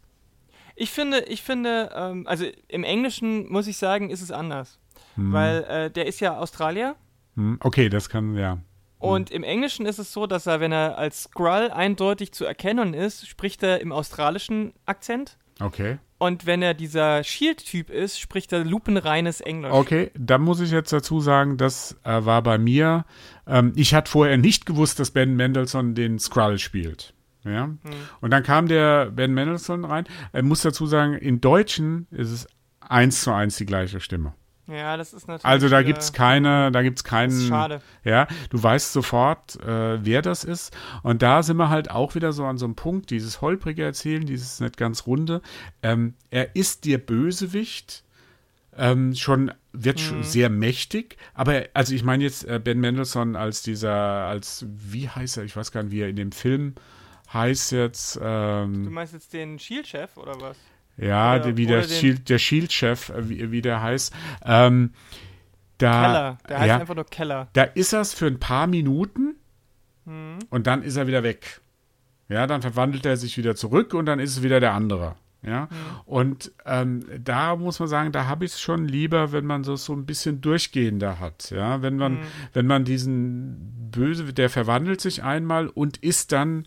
Ich finde, ich finde, ähm, also im Englischen muss ich sagen, ist es anders. Hm. Weil äh, der ist ja Australier hm, okay, das kann, ja. Und im Englischen ist es so, dass er, wenn er als Skrull eindeutig zu erkennen ist, spricht er im australischen Akzent. Okay. Und wenn er dieser Shield-Typ ist, spricht er lupenreines Englisch. Okay, da muss ich jetzt dazu sagen, das äh, war bei mir. Ähm, ich hatte vorher nicht gewusst, dass Ben Mendelssohn den Skrull spielt. Ja. Hm. Und dann kam der Ben Mendelssohn rein. Ich muss dazu sagen, im Deutschen ist es eins zu eins die gleiche Stimme. Ja, das ist natürlich. Also da äh, gibt's keine, da gibt's keinen. schade. Ja, du weißt sofort, äh, wer das ist. Und da sind wir halt auch wieder so an so einem Punkt, dieses holprige Erzählen, dieses nicht ganz runde. Ähm, er ist dir Bösewicht, ähm, schon wird mhm. schon sehr mächtig, aber also ich meine jetzt äh, Ben Mendelssohn als dieser, als wie heißt er? Ich weiß gar nicht, wie er in dem Film heißt jetzt. Ähm, du meinst jetzt den Shield-Chef oder was? Ja, Oder- wie der Shield, der Shield-Chef, äh, wie, wie der heißt. Ähm, da, Keller. Der heißt ja, einfach nur Keller. da ist er's für ein paar Minuten Mhm. und dann ist er wieder weg. Ja, dann verwandelt er sich wieder zurück und dann ist es wieder der andere. Ja, und ähm, da muss man sagen, da habe ich es schon lieber, wenn man so so ein bisschen durchgehender hat. Ja, wenn man, wenn man diesen Böse, der verwandelt sich einmal und ist dann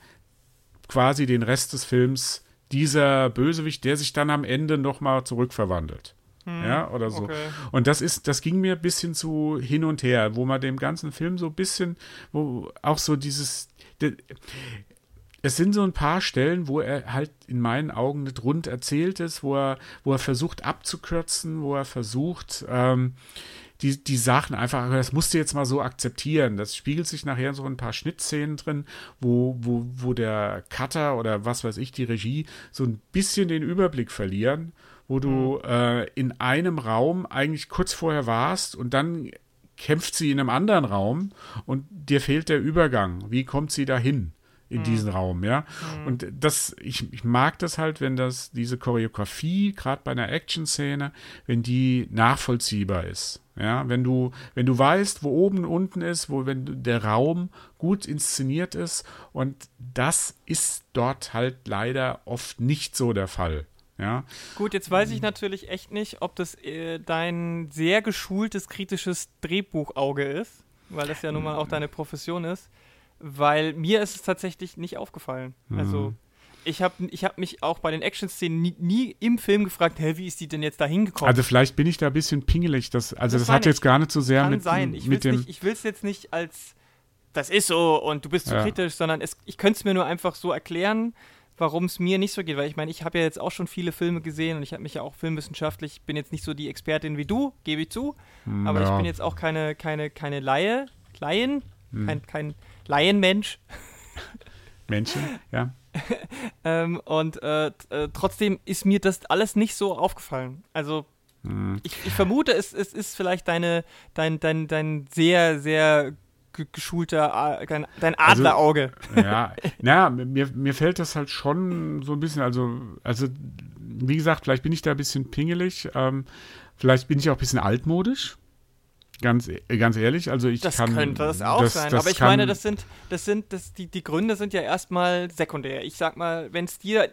quasi den Rest des Films dieser Bösewicht, der sich dann am Ende nochmal zurückverwandelt. Ja, oder so. Okay. Und das ist, das ging mir ein bisschen zu hin und her, wo man dem ganzen Film so ein bisschen, wo auch so dieses, de, es sind so ein paar Stellen, wo er halt in meinen Augen nicht rund erzählt ist, wo er, wo er versucht abzukürzen, wo er versucht, ähm, die, die Sachen einfach, das musst du jetzt mal so akzeptieren. Das spiegelt sich nachher in so ein paar Schnittszenen drin, wo, wo, wo der Cutter oder was weiß ich, die Regie, so ein bisschen den Überblick verlieren, wo du äh, in einem Raum eigentlich kurz vorher warst und dann kämpft sie in einem anderen Raum und dir fehlt der Übergang. Wie kommt sie dahin? in diesen Raum, ja. Und das, ich, ich mag das halt, wenn das, diese Choreografie, gerade bei einer Action-Szene, wenn die nachvollziehbar ist. Ja, wenn du, wenn du weißt, wo oben und unten ist, wo, wenn der Raum gut inszeniert ist und das ist dort halt leider oft nicht so der Fall. Ja, Gut, jetzt weiß ich natürlich echt nicht, ob das äh, dein sehr geschultes kritisches Drehbuchauge ist, weil das ja nun mal auch deine Profession ist, weil mir ist es tatsächlich nicht aufgefallen. Also ich habe ich hab mich auch bei den Action-Szenen nie, nie im Film gefragt, hä, wie ist die denn jetzt da hingekommen? also vielleicht bin ich da ein bisschen pingelig. Das, also Das das, hat jetzt gar nicht so sehr Kann mit, sein. Ich will mit dem. nicht, ich will's jetzt nicht als das ist so und du bist zu Ja. kritisch, sondern es, ich könnte es mir nur einfach so erklären, warum es mir nicht so geht. Weil ich meine, ich habe ja jetzt auch schon viele Filme gesehen und ich habe mich ja auch filmwissenschaftlich, ich bin jetzt nicht so die Expertin wie du, gebe ich zu, aber ich ja. bin jetzt auch keine, keine, keine Laie, Laien, kein, kein Laienmensch. Männchen, ja. Ähm, und äh, äh, trotzdem ist mir das alles nicht so aufgefallen. Also Hm. ich, ich vermute, es, es ist vielleicht deine, dein, dein, dein sehr, sehr ge- geschulter, dein, dein Also Adlerauge. Ja, naja, mir, mir fällt das halt schon so ein bisschen, also, also, wie gesagt, vielleicht bin ich da ein bisschen pingelig, ähm, vielleicht bin ich auch ein bisschen altmodisch. Ganz, e- ganz ehrlich, also ich Das kann. könnte das auch das- sein. das Aber ich meine, das sind, das sind, das, die, die Gründe sind ja erstmal sekundär. Ich sag mal, wenn es dir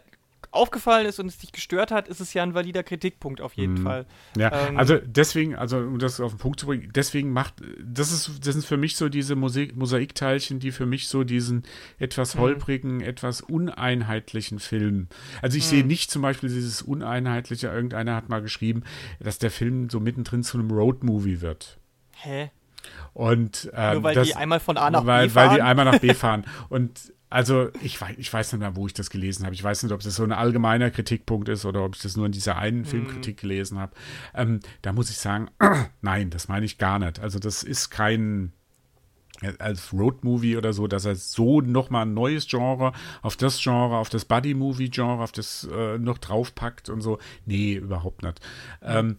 aufgefallen ist und es dich gestört hat, ist es ja ein valider Kritikpunkt auf jeden Mhm. Fall. Ja, Ähm, also deswegen, also um das auf den Punkt zu bringen, deswegen macht, das ist, das sind für mich so diese Musik, Mosaikteilchen, die für mich so diesen Mhm. etwas holprigen, etwas uneinheitlichen Film. Also ich Mhm. sehe nicht zum Beispiel dieses uneinheitliche, irgendeiner hat mal geschrieben, dass der Film so mittendrin zu einem Roadmovie wird. Hä? Und ähm, Nur weil das, die einmal von A nach weil, B weil fahren? die einmal nach B fahren. Und also ich weiß, ich weiß nicht mehr, wo ich das gelesen habe. Ich weiß nicht, ob das so ein allgemeiner Kritikpunkt ist oder ob ich das nur in dieser Mhm. einen Filmkritik gelesen habe. Ähm, da muss ich sagen, nein, das meine ich gar nicht. Also das ist kein äh, als Roadmovie oder so, dass er so nochmal ein neues Genre auf das Genre, auf das Buddy-Movie-Genre, auf das äh, noch draufpackt und so. Nee, überhaupt nicht. Ähm,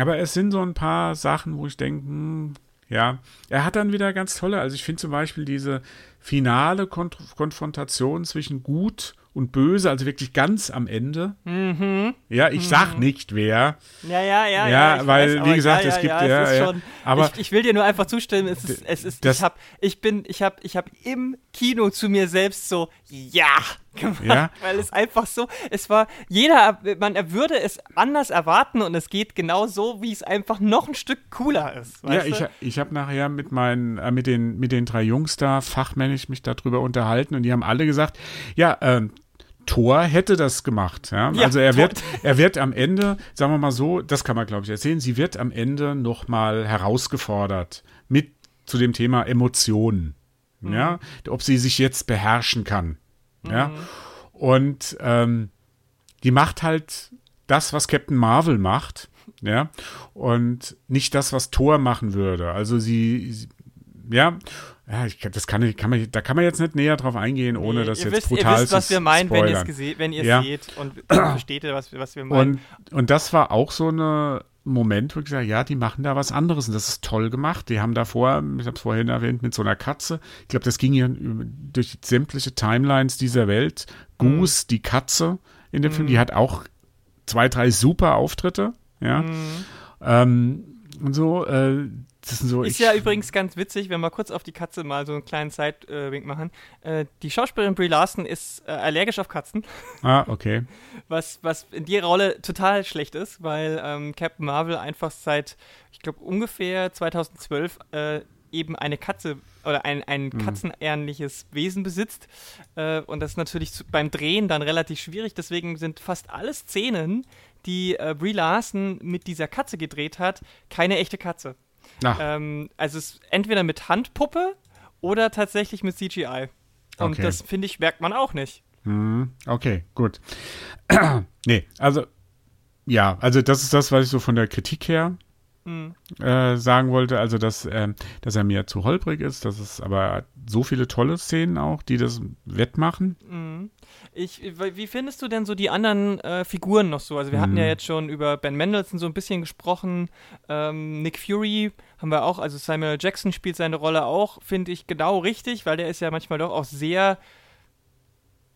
aber es sind so ein paar Sachen, wo ich denke, hm, ja, er hat dann wieder ganz tolle, also ich finde zum Beispiel diese finale Kont Konfrontation zwischen Gut und Böse, also wirklich ganz am Ende. Mhm. Ja, ich sag nicht wer. Ja, ja, ja. Ja, weil, weiß, wie gesagt, ja, es gibt- ja, ja, es schon, Aber- ich, ich will dir nur einfach zustimmen, es ist, es ist, ich hab, ich bin, ich hab, ich hab im Kino zu mir selbst so, ja, gemacht, Ja. weil es einfach so, es war, jeder, man würde es anders erwarten und es geht genau so, wie es einfach noch ein Stück cooler ist. Ja, ich, ich habe nachher mit meinen, äh, mit den, mit den drei Jungs da fachmännisch mich darüber unterhalten und die haben alle gesagt, ja, ähm, Thor hätte das gemacht. Ja? Ja, also er wird, er wird am Ende, sagen wir mal so, das kann man glaube ich erzählen, sie wird am Ende nochmal herausgefordert mit zu dem Thema Emotionen. Ja, ob sie sich jetzt beherrschen kann. Ja, und ähm, die macht halt das, was Captain Marvel macht, ja, und nicht das, was Thor machen würde. Also sie, sie ja, ja, ich, das kann, ich- kann man, da kann man jetzt nicht näher drauf eingehen, ohne Nee, das ihr jetzt wisst, brutal Ihr wisst, was zu wir meinen, wenn ihr spoilern. es wenn ihr Ja. seht und versteht was, wir- was wir meinen. Und, und das war auch so ein Moment, wo ich gesagt ja, die machen da was anderes und das ist toll gemacht. Die haben davor, ich habe es vorhin erwähnt, mit so einer Katze, ich glaube, das ging ja über- durch sämtliche Timelines dieser Welt. Goose, die Katze in dem Film, die hat auch zwei, drei super Auftritte, ja. Mhm. Ähm, und so, äh, so, ist ja übrigens ganz witzig, wenn wir kurz auf die Katze mal so einen kleinen Sidewink machen. Äh, die Schauspielerin Brie Larson ist äh, allergisch auf Katzen. Ah, okay. Was, was in die Rolle total schlecht ist, weil ähm, Captain Marvel einfach seit, ich glaube, ungefähr 2012 äh, eben eine Katze oder ein, ein mhm. katzenähnliches Wesen besitzt. Äh, und das ist natürlich zu, beim Drehen dann relativ schwierig. Deswegen sind fast alle Szenen, die äh, Brie Larson mit dieser Katze gedreht hat, keine echte Katze. Ähm, also es ist entweder mit Handpuppe oder tatsächlich mit CGI. Und okay. das, finde ich, merkt man auch nicht. Mhm. Okay, gut. nee, also ja, also das ist das, was ich so von der Kritik her mhm. äh, sagen wollte. Also, dass, äh, dass er mir zu holprig ist, dass es aber so viele tolle Szenen auch, die das wettmachen. Mhm. Ich, wie findest du denn so die anderen äh, Figuren noch so? Also wir mhm. hatten ja jetzt schon über Ben Mendelssohn so ein bisschen gesprochen. Ähm, Nick Fury haben wir auch, also Samuel Jackson spielt seine Rolle auch, finde ich genau richtig, weil der ist ja manchmal doch auch sehr,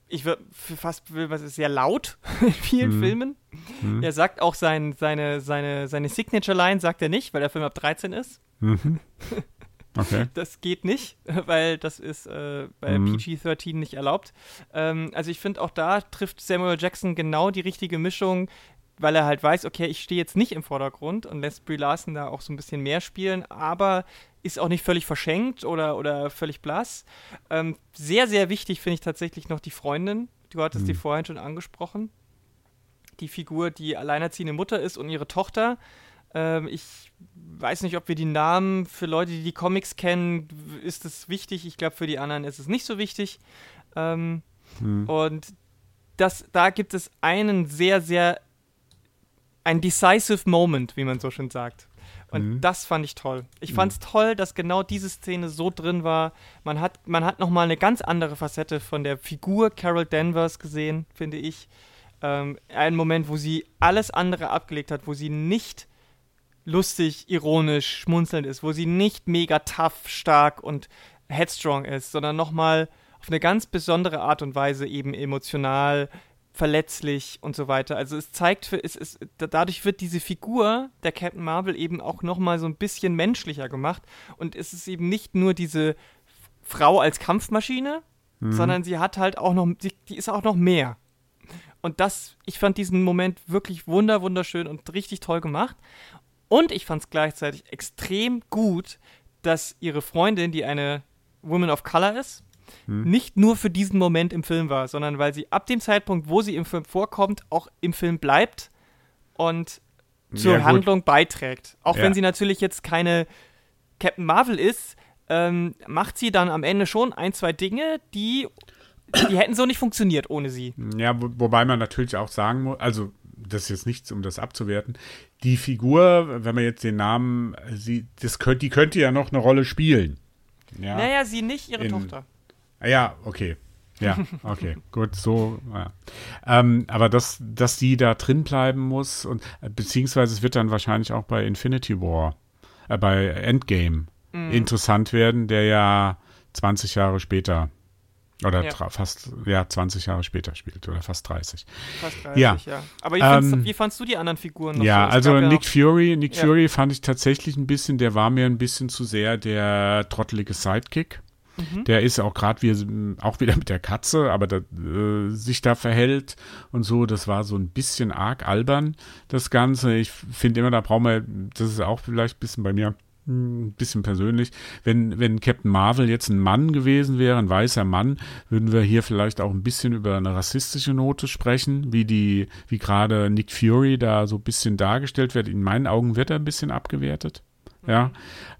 ich würde fast was ist sehr laut in vielen mhm. Filmen. Mhm. Er sagt auch sein, seine, seine, seine Signature-Line, sagt er nicht, weil der Film ab 13 ist. Mhm. Okay. Das geht nicht, weil das ist äh, bei mhm. PG-13 nicht erlaubt. Ähm, also ich finde auch da trifft Samuel Jackson genau die richtige Mischung, weil er halt weiß, okay, ich stehe jetzt nicht im Vordergrund und lässt Brie Larson da auch so ein bisschen mehr spielen, aber ist auch nicht völlig verschenkt oder, oder völlig blass. Ähm, sehr, sehr wichtig finde ich tatsächlich noch die Freundin. Du hattest mhm. die vorhin schon angesprochen. Die Figur, die alleinerziehende Mutter ist und ihre Tochter. Ähm, ich weiß nicht, ob wir die Namen für Leute, die die Comics kennen, ist es wichtig. Ich glaube, für die anderen ist es nicht so wichtig. Ähm, hm. Und das, da gibt es einen sehr, sehr, ein decisive Moment, wie man so schön sagt. Und mhm. das fand ich toll. Ich mhm. fand es toll, dass genau diese Szene so drin war. Man hat, man hat nochmal eine ganz andere Facette von der Figur Carol Danvers gesehen, finde ich. Ähm, einen Moment, wo sie alles andere abgelegt hat, wo sie nicht lustig, ironisch, schmunzelnd ist, wo sie nicht mega tough, stark und headstrong ist, sondern nochmal auf eine ganz besondere Art und Weise eben emotional, verletzlich und so weiter. Also es zeigt, für, es, es, dadurch wird diese Figur der Captain Marvel eben auch nochmal so ein bisschen menschlicher gemacht und es ist eben nicht nur diese Frau als Kampfmaschine, mhm. sondern sie hat halt auch noch, die, die ist auch noch mehr. Und das, ich fand diesen Moment wirklich wunder, wunderschön und richtig toll gemacht. Und ich fand es gleichzeitig extrem gut, dass ihre Freundin, die eine Woman of Color ist, hm. nicht nur für diesen Moment im Film war, sondern weil sie ab dem Zeitpunkt, wo sie im Film vorkommt, auch im Film bleibt und zur ja, Handlung beiträgt. Auch ja. wenn sie natürlich jetzt keine Captain Marvel ist, ähm, macht sie dann am Ende schon ein, zwei Dinge, die, die hätten so nicht funktioniert ohne sie. Ja, wo, wobei man natürlich auch sagen muss, also das ist jetzt nichts, um das abzuwerten. Die Figur, wenn man jetzt den Namen sieht, das könnte, die könnte ja noch eine Rolle spielen. Ja. Naja, sie nicht, ihre In, Tochter. Ja, okay. Ja, okay, gut, so. Ja. Ähm, aber dass, dass die da drin bleiben muss und beziehungsweise es wird dann wahrscheinlich auch bei Infinity War, äh, bei Endgame mhm. interessant werden, der ja 20 Jahre später oder ja. fast, ja, 20 Jahre später spielt oder fast 30. Fast 30, ja. ja. Aber wie, ähm, wie, fandst du die anderen Figuren noch Ja, so? also Nick Fury, Nick ja. Fury fand ich tatsächlich ein bisschen, der war mir ein bisschen zu sehr der trottelige Sidekick. Mhm. Der ist auch gerade wie auch wieder mit der Katze, aber da, äh, sich da verhält und so. Das war so ein bisschen arg albern, das Ganze. Ich finde immer, da brauchen wir, das ist auch vielleicht ein bisschen bei mir ein hm, bisschen persönlich, wenn, wenn Captain Marvel jetzt ein Mann gewesen wäre, ein weißer Mann, würden wir hier vielleicht auch ein bisschen über eine rassistische Note sprechen, wie die, wie gerade Nick Fury da so ein bisschen dargestellt wird. In meinen Augen wird er ein bisschen abgewertet. Ja.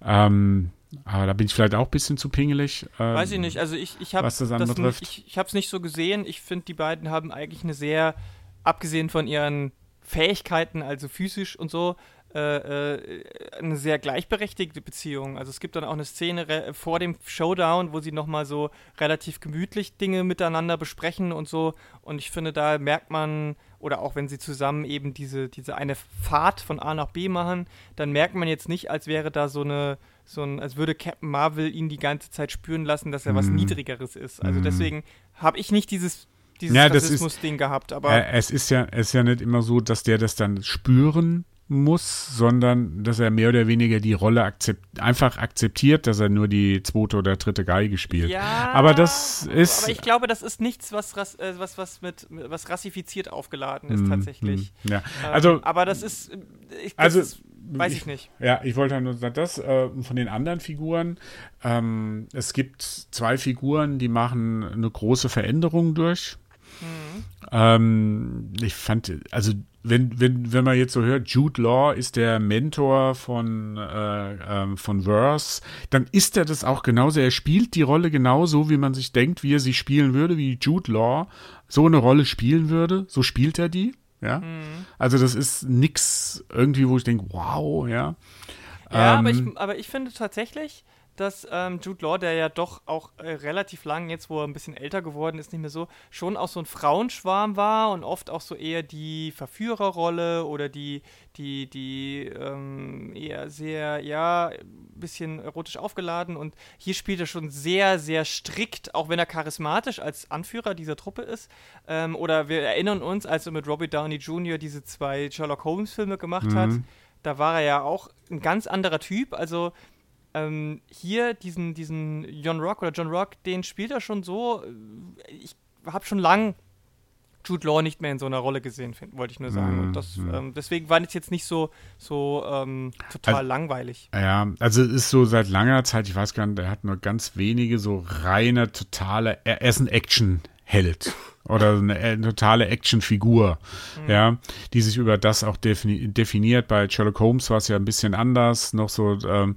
Ähm, aber da bin ich vielleicht auch ein bisschen zu pingelig. Ähm, Weiß ich nicht. Also ich, ich habe was das anbetrifft. Nicht, ich, ich habe es nicht so gesehen. Ich finde, die beiden haben eigentlich eine sehr, abgesehen von ihren Fähigkeiten, also physisch und so, eine sehr gleichberechtigte Beziehung. Also es gibt dann auch eine Szene vor dem Showdown, wo sie nochmal so relativ gemütlich Dinge miteinander besprechen und so. Und ich finde, da merkt man, oder auch wenn sie zusammen eben diese, diese eine Fahrt von A nach B machen, dann merkt man jetzt nicht, als wäre da so eine, so ein, als würde Captain Marvel ihn die ganze Zeit spüren lassen, dass er was Niedrigeres ist. Also mhm. deswegen habe ich nicht dieses dieses Ja, Rassismus-Ding gehabt, aber Äh, es ist ja, es ist ja nicht immer so, dass der das dann spüren muss, sondern dass er mehr oder weniger die Rolle akzept, einfach akzeptiert, dass er nur die zweite oder dritte Geige spielt. ja, Aber das ist- aber ich glaube, das ist nichts, was äh, was was mit was rassifiziert aufgeladen ist Hm, tatsächlich. hm, Ja, Ähm, also aber das ist, äh, ich, das Also, ist, weiß ich nicht. Ja, ich wollte halt nur sagen, das äh, von den anderen Figuren. Ähm, es gibt zwei Figuren, die machen eine große Veränderung durch. Mhm. Ähm, ich fand, also wenn, wenn, wenn man jetzt so hört, Jude Law ist der Mentor von, äh, ähm, von Verse, dann ist er das auch genauso. Er spielt die Rolle genauso, wie man sich denkt, wie er sie spielen würde, wie Jude Law so eine Rolle spielen würde. So spielt er die. Ja. Mhm. Also das ist nix irgendwie, wo ich denke, wow, ja. Ja, Ähm, aber, ich, aber ich finde tatsächlich, dass ähm, Jude Law, der ja doch auch äh, relativ lang, jetzt wo er ein bisschen älter geworden ist, nicht mehr so, schon auch so ein Frauenschwarm war und oft auch so eher die Verführerrolle oder die, die, die ähm, eher sehr, ja, ein bisschen erotisch aufgeladen und hier spielt er schon sehr, sehr strikt, auch wenn er charismatisch als Anführer dieser Truppe ist. Ähm, oder wir erinnern uns, als er mit Robert Downey Jr. diese zwei Sherlock Holmes Filme gemacht hat, Mhm. da war er ja auch ein ganz anderer Typ. Also ähm, hier diesen, diesen John Rock oder John Rock, den spielt er schon so. äh, Ich habe schon lang Jude Law nicht mehr in so einer Rolle gesehen, wollte ich nur sagen. Und das, Mhm. ähm, deswegen war das jetzt nicht so, so ähm, total Also- langweilig. Ja, also es ist so seit langer Zeit, ich weiß gar nicht, er hat nur ganz wenige so reine, totale, er ist ein Action-Held oder eine, eine totale Actionfigur, ja, die sich über das auch defini definiert. Bei Sherlock Holmes war es ja ein bisschen anders, noch so, ähm,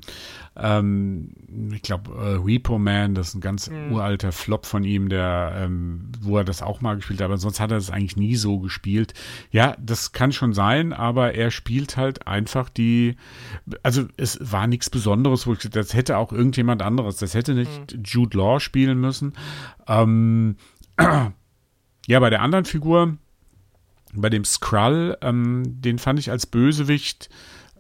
ähm, ich glaube, äh, Repo Man, das ist ein ganz uralter Flop von ihm, der, ähm, wo er das auch mal gespielt hat, aber sonst hat er das eigentlich nie so gespielt. Ja, das kann schon sein, aber er spielt halt einfach die, also es war nichts Besonderes, wo ich, das hätte auch irgendjemand anderes, das hätte nicht Jude Law spielen müssen. Ähm, ja, bei der anderen Figur, bei dem Skrull, ähm, den fand ich als Bösewicht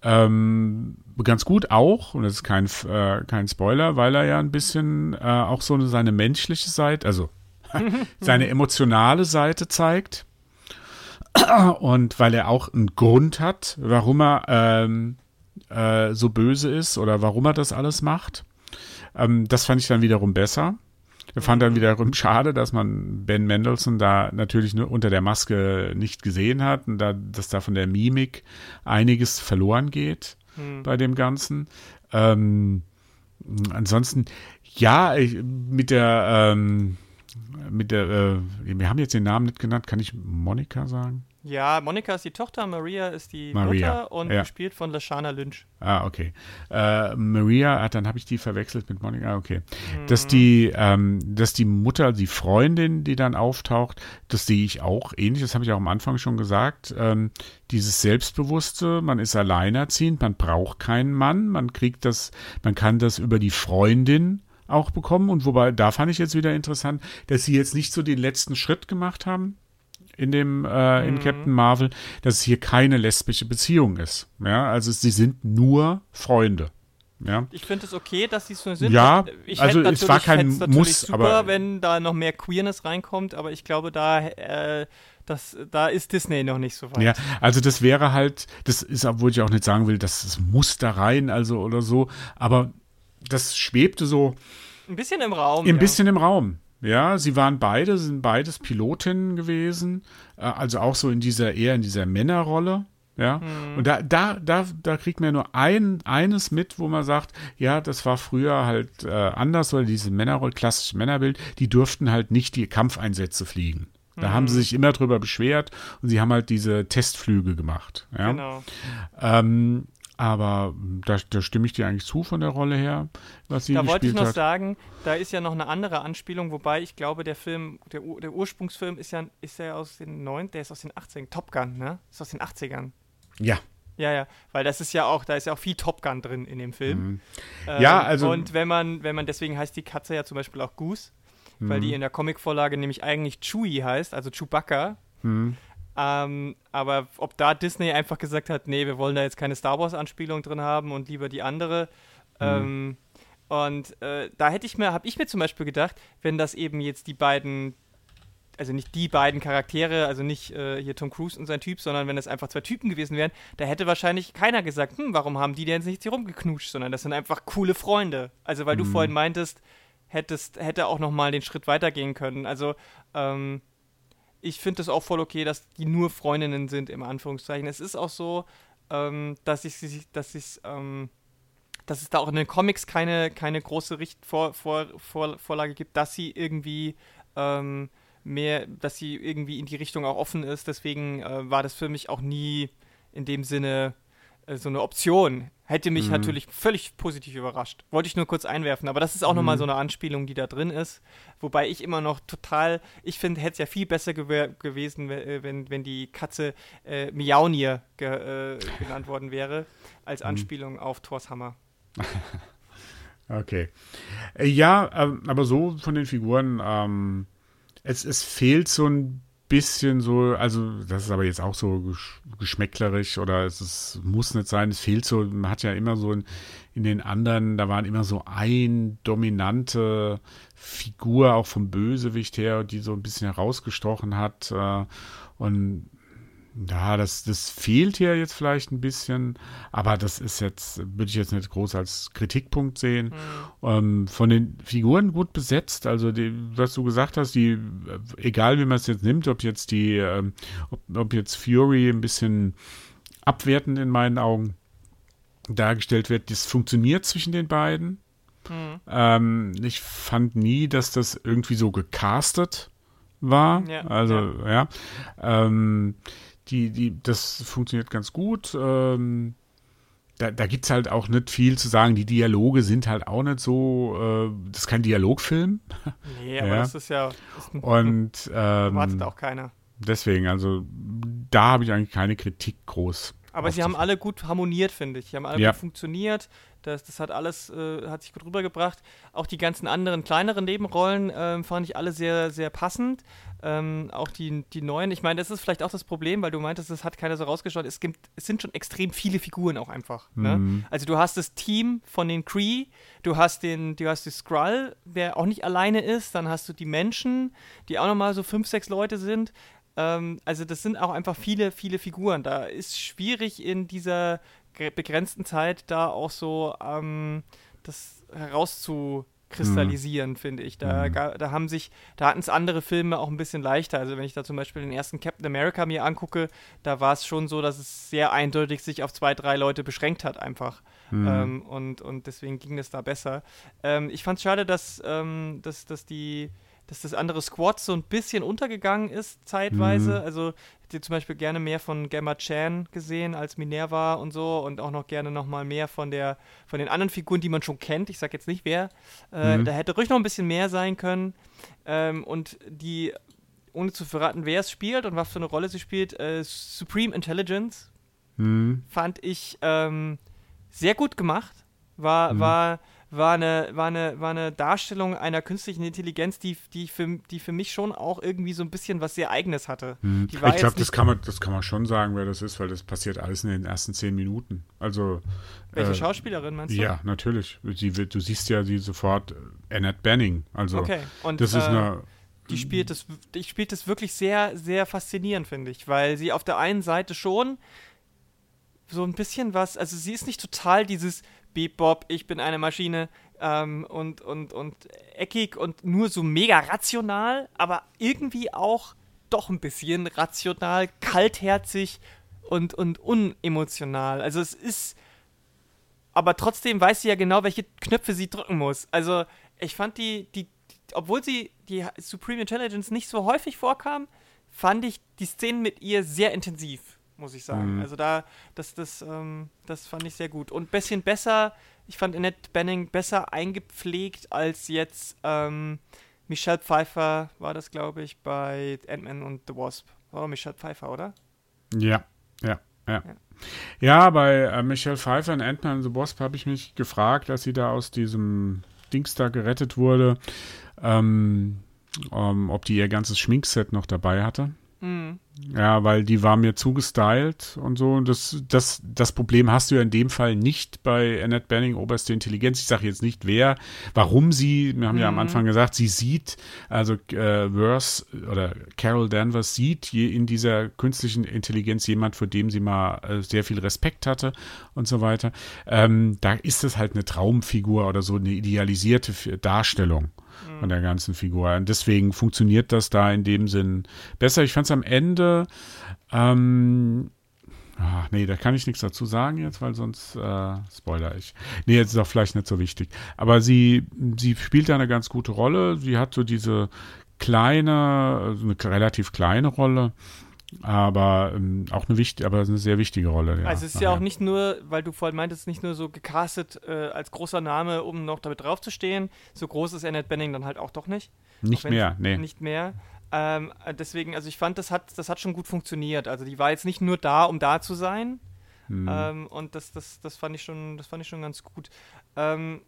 ähm, ganz gut auch, und das ist kein, äh, kein Spoiler, weil er ja ein bisschen äh, auch so eine, seine menschliche Seite, also seine emotionale Seite zeigt. Und weil er auch einen Grund hat, warum er ähm, äh, so böse ist oder warum er das alles macht. Ähm, das fand ich dann wiederum besser. Ich fand dann wiederum schade, dass man Ben Mendelssohn da natürlich nur unter der Maske nicht gesehen hat und da, dass da von der Mimik einiges verloren geht Hm. bei dem Ganzen. Ähm, ansonsten, ja, ich, mit der, ähm, mit der, äh, wir haben jetzt den Namen nicht genannt, kann ich Monika sagen? Ja, Monika ist die Tochter, Maria ist die Maria, Mutter und ja. gespielt von Lashana Lynch. Ah, okay. Äh, Maria, ah, dann habe ich die verwechselt mit Monika, ah, okay. Mhm. Dass die, ähm, dass die Mutter, die Freundin, die dann auftaucht, das sehe ich auch ähnlich, das habe ich auch am Anfang schon gesagt. Ähm, dieses Selbstbewusste, man ist alleinerziehend, man braucht keinen Mann, man kriegt das, man kann das über die Freundin auch bekommen. Und wobei, da fand ich jetzt wieder interessant, dass sie jetzt nicht so den letzten Schritt gemacht haben in dem äh, in Mhm. Captain Marvel, dass es hier keine lesbische Beziehung ist. Ja, also sie sind nur Freunde. Ja, Ich finde es okay, dass sie so sind. Ja, ich also es war kein Muss, super, aber- wenn da noch mehr Queerness reinkommt, aber ich glaube, da, äh, das, da ist Disney noch nicht so weit. ja, also das wäre halt, das ist, obwohl ich auch nicht sagen will, dass es muss da rein, also oder so, aber das schwebte so Ein bisschen im Raum. ein ja. bisschen im Raum. Ja, sie waren beide, sind beides Pilotinnen gewesen, äh, also auch so in dieser eher in dieser Männerrolle. Ja, und da, da, da, da kriegt man nur ein, eines mit, wo man sagt, ja, das war früher halt äh, anders oder diese Männerrolle, klassische Männerbild, die durften halt nicht die Kampfeinsätze fliegen. Da haben sie sich immer drüber beschwert und sie haben halt diese Testflüge gemacht. Ja? Genau. Ähm, aber da, da stimme ich dir eigentlich zu von der Rolle her, was sie Da wollte ich gespielt noch hat. sagen, da ist ja noch eine andere Anspielung, wobei ich glaube, der Film, der, Ur- der Ursprungsfilm ist ja, ist ja aus den 9, der ist aus den 80ern. Top Gun, ne? Ist aus den 80ern. Ja, Ja, ja, weil das ist ja auch, da ist ja auch viel Top Gun drin in dem Film. Mhm. Ähm, Ja, also- Und wenn man, wenn man, deswegen heißt die Katze ja zum Beispiel auch Goose, weil Mhm. die in der Comicvorlage nämlich eigentlich Chewie heißt, also Chewbacca. Hm. Ähm, aber ob da Disney einfach gesagt hat, nee, wir wollen da jetzt keine Star Wars-Anspielung drin haben und lieber die andere. Ähm, und äh, da hätte ich mir, habe ich mir zum Beispiel gedacht, wenn das eben jetzt die beiden also nicht die beiden Charaktere, also nicht äh, hier Tom Cruise und sein Typ, sondern wenn es einfach zwei Typen gewesen wären, da hätte wahrscheinlich keiner gesagt, hm, warum haben die denn nicht hier rumgeknutscht, sondern das sind einfach coole Freunde. Also weil mhm. du vorhin meintest, hättest, hätte auch nochmal den Schritt weitergehen können. Also, ähm, ich finde es auch voll okay, dass die nur Freundinnen sind, im Anführungszeichen. Es ist auch so, ähm, dass ich dass ich ähm, dass es da auch in den Comics keine, keine große Richt Vor Vor Vor Vorlage gibt, dass sie irgendwie ähm, mehr, dass sie irgendwie in die Richtung auch offen ist. Deswegen äh, war das für mich auch nie in dem Sinne so eine Option. Hätte mich mhm. natürlich völlig positiv überrascht. Wollte ich nur kurz einwerfen, aber das ist auch mhm. nochmal so eine Anspielung, die da drin ist. Wobei ich immer noch total, ich finde, hätte es ja viel besser gew gewesen, äh, wenn, wenn die Katze äh, Miaunier ge äh, genannt worden wäre, als mhm. Anspielung mhm. auf Thors Hammer. okay. Äh, ja, aber so von den Figuren, ähm, es, es fehlt so ein bisschen so, also das ist aber jetzt auch so geschmäcklerisch oder es ist, muss nicht sein, es fehlt so, man hat ja immer so in, in den anderen, da waren immer so ein dominante Figur auch vom Bösewicht her, die so ein bisschen herausgestochen hat äh, und ja, das, das fehlt hier jetzt vielleicht ein bisschen, aber das ist jetzt, würde ich jetzt nicht groß als Kritikpunkt sehen. Mhm. Ähm, von den Figuren gut besetzt, also die, was du gesagt hast, die, egal wie man es jetzt nimmt, ob jetzt die, ähm, ob, ob jetzt Fury ein bisschen abwertend in meinen Augen dargestellt wird, das funktioniert zwischen den beiden. Mhm. Ähm, ich fand nie, dass das irgendwie so gecastet war. Ja, also, ja. ja. Ähm, die, die, das funktioniert ganz gut. Ähm, da, da gibt es halt auch nicht viel zu sagen. Die Dialoge sind halt auch nicht so, äh, das ist kein Dialogfilm. Nee, aber ja. das ist ja. Ist Und ähm, wartet auch keiner. Deswegen, also da habe ich eigentlich keine Kritik groß. Aber sie haben alle gut harmoniert, finde ich. Sie haben alle ja. gut funktioniert. Das, das hat alles, äh, hat sich gut rübergebracht. Auch die ganzen anderen kleineren Nebenrollen äh, fand ich alle sehr, sehr passend. Ähm, auch die, die neuen, ich meine, das ist vielleicht auch das Problem, weil du meintest, es hat keiner so rausgeschaut. Es, gibt, es sind schon extrem viele Figuren auch einfach. Ne? Mhm. Ne? Also du hast das Team von den Cree, du hast den, du hast den Skrull, der auch nicht alleine ist, dann hast du die Menschen, die auch nochmal so fünf, sechs Leute sind. Ähm, also das sind auch einfach viele, viele Figuren. Da ist schwierig in dieser begrenzten Zeit da auch so ähm, das herauszukristallisieren, mhm. finde ich. Da, mhm. da haben sich, da hatten es andere Filme auch ein bisschen leichter. Also wenn ich da zum Beispiel den ersten Captain America mir angucke, da war es schon so, dass es sehr eindeutig sich auf zwei, drei Leute beschränkt hat einfach. Mhm. Ähm, und, und deswegen ging es da besser. Ähm, ich fand es schade, dass, ähm, dass, dass die dass das andere Squad so ein bisschen untergegangen ist zeitweise. Mhm. Also hätte zum Beispiel gerne mehr von Gamma Chan gesehen als Minerva und so und auch noch gerne noch mal mehr von der von den anderen Figuren, die man schon kennt. Ich sag jetzt nicht wer. Äh, mhm. Da hätte ruhig noch ein bisschen mehr sein können. Ähm, und die ohne zu verraten, wer es spielt und was für eine Rolle sie spielt, äh, Supreme Intelligence mhm. fand ich ähm, sehr gut gemacht. War, mhm. war war eine, war eine, war eine Darstellung einer künstlichen Intelligenz, die, die, für, die für mich schon auch irgendwie so ein bisschen was sehr Eigenes hatte. Hm. ich glaube, das kann man, das kann man schon sagen, wer das ist, weil das passiert alles in den ersten zehn Minuten. Also welche äh, Schauspielerin meinst du? Ja, natürlich. Sie, du siehst ja sie sofort äh, Annette Banning. Also okay. Und, das ist äh, eine die spielt das, die spielt das wirklich sehr, sehr faszinierend, finde ich, weil sie auf der einen Seite schon so ein bisschen was, also sie ist nicht total dieses Bebop, ich bin eine Maschine ähm, und, und, und eckig und nur so mega rational, aber irgendwie auch doch ein bisschen rational, kaltherzig und, und unemotional. Also es ist, aber trotzdem weiß sie ja genau, welche Knöpfe sie drücken muss. Also ich fand die, die, obwohl sie die Supreme Intelligence nicht so häufig vorkam, fand ich die Szenen mit ihr sehr intensiv muss ich sagen. Mhm. Also da, das, das, ähm, das fand ich sehr gut. Und ein bisschen besser, ich fand Annette Benning besser eingepflegt als jetzt ähm, Michelle Pfeiffer war das, glaube ich, bei Ant-Man und The Wasp. War doch Michelle Pfeiffer, oder? Ja, ja, ja. Ja, ja bei äh, Michelle Pfeiffer in Ant-Man und The Wasp habe ich mich gefragt, dass sie da aus diesem Dings da gerettet wurde, ähm, ähm, ob die ihr ganzes Schminkset noch dabei hatte. Mhm. Ja, weil die war mir zugestylt und so. Und das, das, das Problem hast du ja in dem Fall nicht bei Annette Benning, oberste Intelligenz. Ich sage jetzt nicht wer, warum sie, wir haben mhm. ja am mhm. Anfang gesagt, sie sieht, also äh, Verse oder Carol Danvers sieht je in dieser künstlichen Intelligenz jemand, vor dem sie mal äh, sehr viel Respekt hatte und so weiter. Ähm, da ist es halt eine Traumfigur oder so eine idealisierte Darstellung von der ganzen Figur. Und deswegen funktioniert das da in dem Sinn besser. Ich fand es am Ende, ähm, ach nee, da kann ich nichts dazu sagen jetzt, weil sonst äh, spoiler ich. Nee, jetzt ist auch vielleicht nicht so wichtig. Aber sie, sie spielt da eine ganz gute Rolle. Sie hat so diese kleine, also eine relativ kleine Rolle aber ähm, auch eine wichtige, aber eine sehr wichtige Rolle. Ja, also es ist nachher. ja auch nicht nur, weil du vorhin meintest, nicht nur so gecastet äh, als großer Name, um noch damit draufzustehen. So groß ist Annette Benning dann halt auch doch nicht. Nicht mehr, nee. Nicht mehr. Ähm, deswegen, also ich fand, das hat, das hat schon gut funktioniert. Also die war jetzt nicht nur da, um da zu sein. Hm. Ähm, und das, das, das fand ich schon, das fand ich schon ganz gut. Ähm,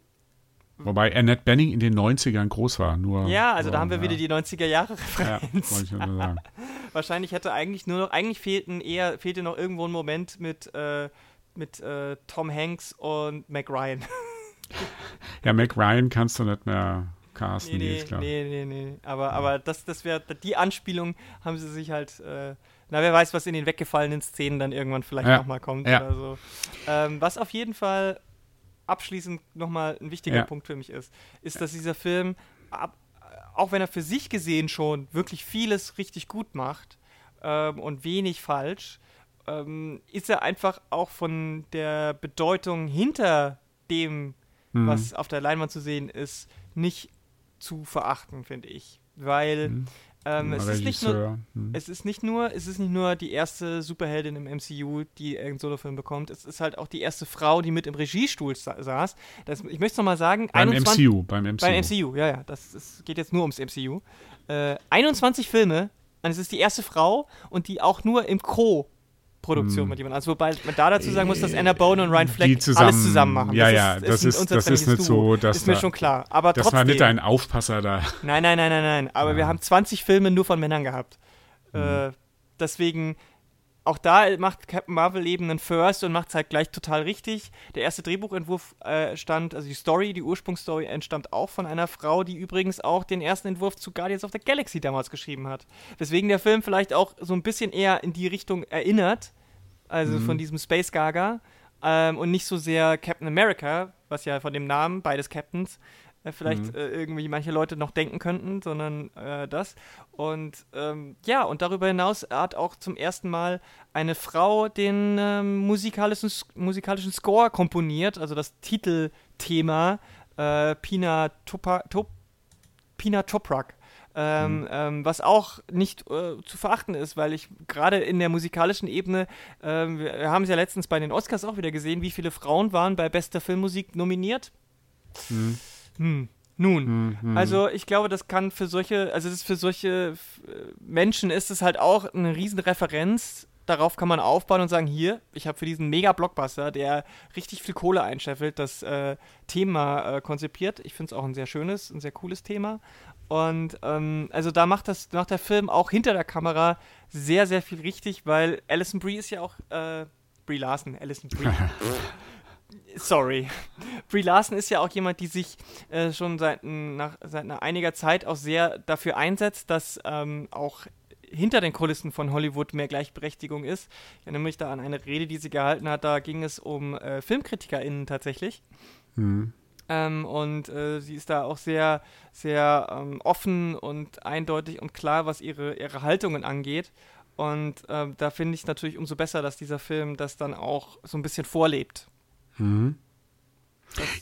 Wobei Annette Benning in den 90ern groß war. Nur, ja, also so, da haben wir ja. wieder die 90er Jahre Referenz. Ja, sagen. Wahrscheinlich hätte eigentlich nur noch, eigentlich fehlten eher, fehlte noch irgendwo ein Moment mit, äh, mit äh, Tom Hanks und Mac Ryan. ja, Mac Ryan kannst du nicht mehr casten, nee, nee, ist klar. Nee, nee, nee. Aber, ja. aber das, das wäre, die Anspielung haben sie sich halt, äh, na, wer weiß, was in den weggefallenen Szenen dann irgendwann vielleicht ja. nochmal kommt ja. oder so. Ähm, was auf jeden Fall abschließend nochmal ein wichtiger ja. Punkt für mich ist, ist, dass dieser Film, ab, auch wenn er für sich gesehen schon wirklich vieles richtig gut macht ähm, und wenig falsch, ähm, ist er einfach auch von der Bedeutung hinter dem, mhm. was auf der Leinwand zu sehen ist, nicht zu verachten, finde ich. Weil mhm. Ähm, es, ist nicht nur, hm. es ist nicht nur, es ist nicht nur die erste Superheldin im MCU, die einen Solofilm bekommt. Es ist halt auch die erste Frau, die mit im Regiestuhl saß. Das, ich möchte es nochmal sagen. Beim 21, MCU, beim MCU. Beim MCU, ja, ja. Das, das geht jetzt nur ums MCU. Äh, 21 Filme und es ist die erste Frau und die auch nur im Co Produktion hm. mit jemandem. Also wobei man da dazu sagen muss, dass Anna Bone und Ryan Fleck zusammen, alles zusammen machen. Ja, das ja, ist, das ist, das ist nicht so, dass ist mir da, schon klar. Aber das trotzdem, war nicht ein Aufpasser da. Nein, nein, nein, nein, nein. Aber ja. wir haben 20 Filme nur von Männern gehabt. Hm. Äh, deswegen auch da macht Captain Marvel eben einen First und macht es halt gleich total richtig. Der erste Drehbuchentwurf äh, stand, also die Story, die Ursprungsstory entstammt auch von einer Frau, die übrigens auch den ersten Entwurf zu Guardians of the Galaxy damals geschrieben hat. Weswegen der Film vielleicht auch so ein bisschen eher in die Richtung erinnert, also mhm. von diesem Space Gaga. Ähm, und nicht so sehr Captain America, was ja von dem Namen beides Captains vielleicht mhm. äh, irgendwie manche Leute noch denken könnten, sondern äh, das. Und ähm, ja, und darüber hinaus hat auch zum ersten Mal eine Frau den ähm, musikalischen, musikalischen Score komponiert, also das Titelthema äh, Pina, Topa, Top, Pina Toprak. Ähm, mhm. ähm, was auch nicht äh, zu verachten ist, weil ich gerade in der musikalischen Ebene, äh, wir haben es ja letztens bei den Oscars auch wieder gesehen, wie viele Frauen waren bei bester Filmmusik nominiert. Mhm. Hm. Nun, hm, hm. also ich glaube, das kann für solche, also das ist für solche Menschen ist es halt auch eine riesen Referenz. Darauf kann man aufbauen und sagen, hier, ich habe für diesen Mega-Blockbuster, der richtig viel Kohle einscheffelt, das äh, Thema äh, konzipiert. Ich finde es auch ein sehr schönes, ein sehr cooles Thema. Und ähm, also da macht das, macht der Film auch hinter der Kamera sehr, sehr viel richtig, weil Alison Brie ist ja auch äh, Brie Larson, Alison Brie. Sorry. Brie Larson ist ja auch jemand, die sich äh, schon seit, nach, seit einiger Zeit auch sehr dafür einsetzt, dass ähm, auch hinter den Kulissen von Hollywood mehr Gleichberechtigung ist. Ich erinnere mich da an eine Rede, die sie gehalten hat, da ging es um äh, FilmkritikerInnen tatsächlich. Mhm. Ähm, und äh, sie ist da auch sehr, sehr ähm, offen und eindeutig und klar, was ihre, ihre Haltungen angeht. Und äh, da finde ich natürlich umso besser, dass dieser Film das dann auch so ein bisschen vorlebt. Mhm.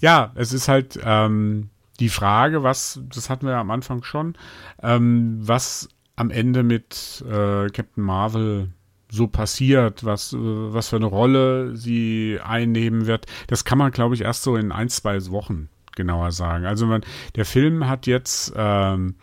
Ja, es ist halt ähm, die Frage, was, das hatten wir ja am Anfang schon, ähm, was am Ende mit äh, Captain Marvel so passiert, was, äh, was für eine Rolle sie einnehmen wird, das kann man, glaube ich, erst so in ein, zwei Wochen genauer sagen. Also man, der Film hat jetzt ähm,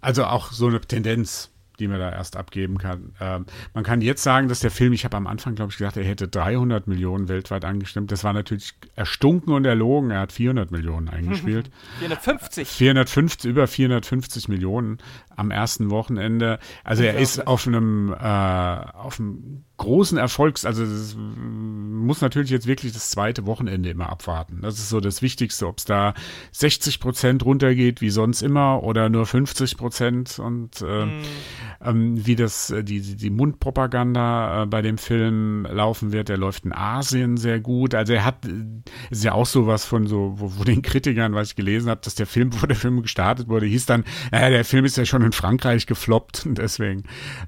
also auch so eine Tendenz die man da erst abgeben kann. Ähm, man kann jetzt sagen, dass der Film, ich habe am Anfang, glaube ich, gesagt, er hätte 300 Millionen weltweit angestimmt. Das war natürlich erstunken und erlogen. Er hat 400 Millionen eingespielt. 450. 450, über 450 Millionen. am ersten Wochenende. Also er ist auf einem, äh, auf einem großen Erfolgs, also es muss natürlich jetzt wirklich das zweite Wochenende immer abwarten. Das ist so das Wichtigste, ob es da 60 Prozent runtergeht wie sonst immer oder nur 50 Prozent und äh, mm. ähm, wie das äh, die die Mundpropaganda äh, bei dem Film laufen wird. Der läuft in Asien sehr gut. Also er hat ist ja auch sowas von so wo, wo den Kritikern, was ich gelesen habe, dass der Film, bevor der Film gestartet wurde, hieß dann, naja, der Film ist ja schon in Frankreich gefloppt und deswegen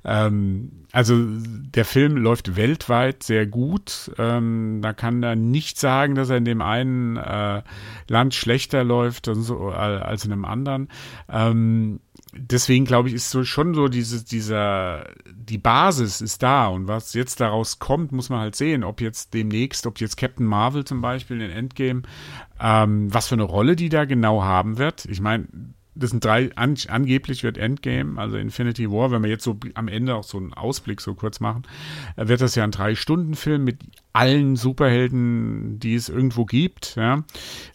ähm, also der Film läuft weltweit sehr gut. Ähm, da kann da nicht sagen, dass er in dem einen äh, Land schlechter läuft so, als in einem anderen. Ähm, deswegen glaube ich, ist so schon so diese, dieser, die Basis ist da und was jetzt daraus kommt, muss man halt sehen, ob jetzt demnächst, ob jetzt Captain Marvel zum Beispiel in Endgame, ähm, was für eine Rolle die da genau haben wird. Ich meine, das sind drei, an, angeblich wird Endgame, also Infinity War, wenn wir jetzt so am Ende auch so einen Ausblick so kurz machen, äh, wird das ja ein Drei-Stunden-Film mit allen Superhelden, die es irgendwo gibt. Ja.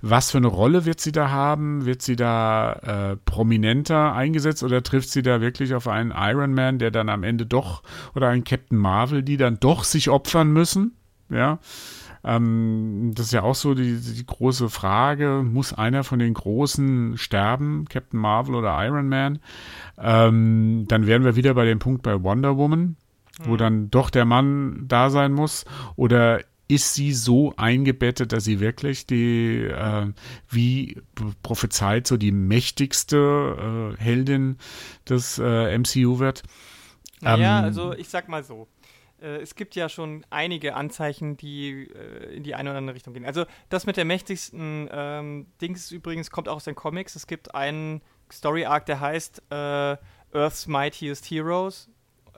Was für eine Rolle wird sie da haben? Wird sie da äh, prominenter eingesetzt oder trifft sie da wirklich auf einen Iron Man, der dann am Ende doch, oder einen Captain Marvel, die dann doch sich opfern müssen? Ja. Ähm, das ist ja auch so die, die große Frage, muss einer von den Großen sterben, Captain Marvel oder Iron Man? Ähm, dann wären wir wieder bei dem Punkt bei Wonder Woman, wo mhm. dann doch der Mann da sein muss. Oder ist sie so eingebettet, dass sie wirklich die, äh, wie prophezeit, so die mächtigste äh, Heldin des äh, MCU wird? Naja, ähm, also ich sag mal so es gibt ja schon einige Anzeichen, die äh, in die eine oder andere Richtung gehen. Also das mit der mächtigsten ähm, Dings übrigens kommt auch aus den Comics. Es gibt einen Story Arc, der heißt äh, Earth's Mightiest Heroes.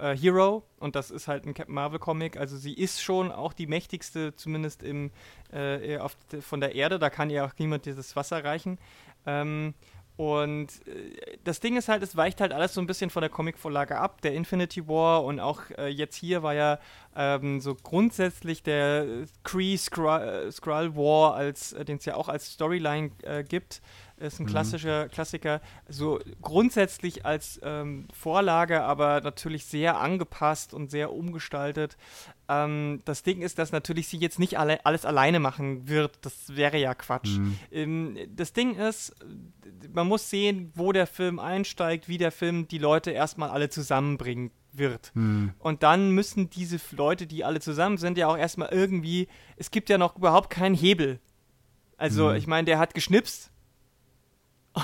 Äh, Hero und das ist halt ein Captain Marvel Comic. Also sie ist schon auch die mächtigste, zumindest im, äh, auf, von der Erde. Da kann ihr auch niemand dieses Wasser reichen. Ähm, und äh, das Ding ist halt, es weicht halt alles so ein bisschen von der Comicvorlage ab. Der Infinity War und auch äh, jetzt hier war ja ähm, so grundsätzlich der Kree Skrull, äh, War, als, äh, den es ja auch als Storyline äh, gibt, ist ein mhm. klassischer Klassiker. So grundsätzlich als ähm, Vorlage, aber natürlich sehr angepasst und sehr umgestaltet. Ähm, das Ding ist, dass natürlich sie jetzt nicht alle, alles alleine machen wird. Das wäre ja Quatsch. Mhm. Ähm, das Ding ist, man muss sehen, wo der Film einsteigt, wie der Film die Leute erstmal alle zusammenbringen wird. Mhm. Und dann müssen diese Leute, die alle zusammen sind, ja auch erstmal irgendwie, es gibt ja noch überhaupt keinen Hebel. Also, mhm. ich meine, der hat geschnipst,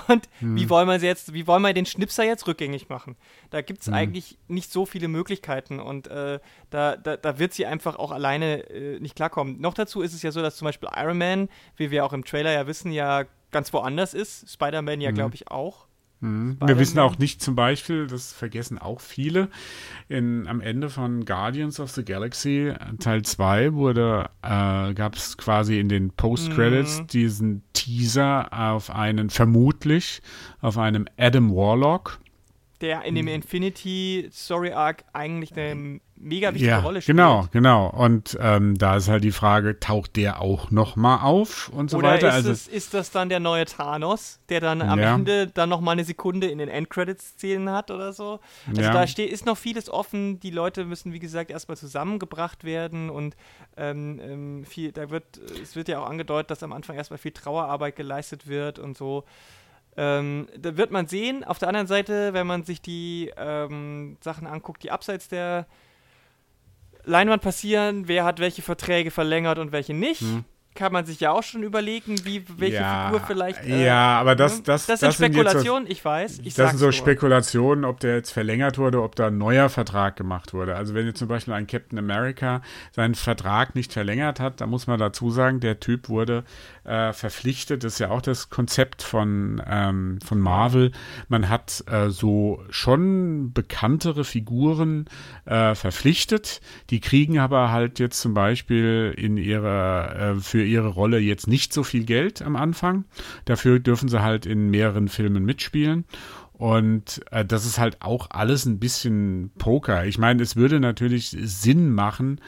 und hm. wie wollen wir jetzt, wie wollen wir den Schnipser jetzt rückgängig machen? Da gibt es hm. eigentlich nicht so viele Möglichkeiten und äh, da, da, da, wird sie einfach auch alleine äh, nicht klarkommen. Noch dazu ist es ja so, dass zum Beispiel Iron Man, wie wir auch im Trailer ja wissen, ja ganz woanders ist. Spider-Man ja, hm. glaube ich, auch. Mhm. Wir wissen auch nicht zum Beispiel, das vergessen auch viele, in, am Ende von Guardians of the Galaxy Teil 2 wurde, äh, gab es quasi in den Post-Credits mhm. diesen Teaser auf einen, vermutlich, auf einem Adam Warlock. Der in dem Infinity Story Arc eigentlich eine mega wichtige ja, Rolle spielt. Genau, genau. Und ähm, da ist halt die Frage, taucht der auch noch mal auf und so Oder weiter? Ist, also, es, ist das dann der neue Thanos, der dann am ja. Ende dann noch mal eine Sekunde in den Endcredits-Szenen hat oder so? Also ja. da steht, ist noch vieles offen. Die Leute müssen, wie gesagt, erstmal zusammengebracht werden und ähm, ähm, viel, da wird, es wird ja auch angedeutet, dass am Anfang erstmal viel Trauerarbeit geleistet wird und so. Ähm, da wird man sehen. Auf der anderen Seite, wenn man sich die ähm, Sachen anguckt, die abseits der Leinwand passieren, wer hat welche Verträge verlängert und welche nicht. Hm. Kann man sich ja auch schon überlegen, wie welche ja, Figur vielleicht. Äh, ja, aber das, das, das, das sind Spekulationen, ich weiß. Ich das sind so nur. Spekulationen, ob der jetzt verlängert wurde, ob da ein neuer Vertrag gemacht wurde. Also wenn jetzt zum Beispiel ein Captain America seinen Vertrag nicht verlängert hat, dann muss man dazu sagen, der Typ wurde äh, verpflichtet. Das ist ja auch das Konzept von, ähm, von Marvel. Man hat äh, so schon bekanntere Figuren äh, verpflichtet. Die kriegen aber halt jetzt zum Beispiel in ihrer, äh, für ihre Rolle jetzt nicht so viel Geld am Anfang. Dafür dürfen sie halt in mehreren Filmen mitspielen. Und äh, das ist halt auch alles ein bisschen Poker. Ich meine, es würde natürlich Sinn machen,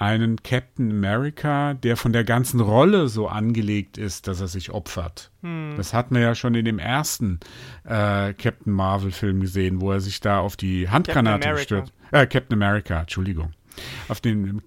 einen Captain America, der von der ganzen Rolle so angelegt ist, dass er sich opfert. Hm. Das hatten wir ja schon in dem ersten äh, Captain Marvel-Film gesehen, wo er sich da auf die Handgranate stürzt. Äh, Captain America, Entschuldigung auf den,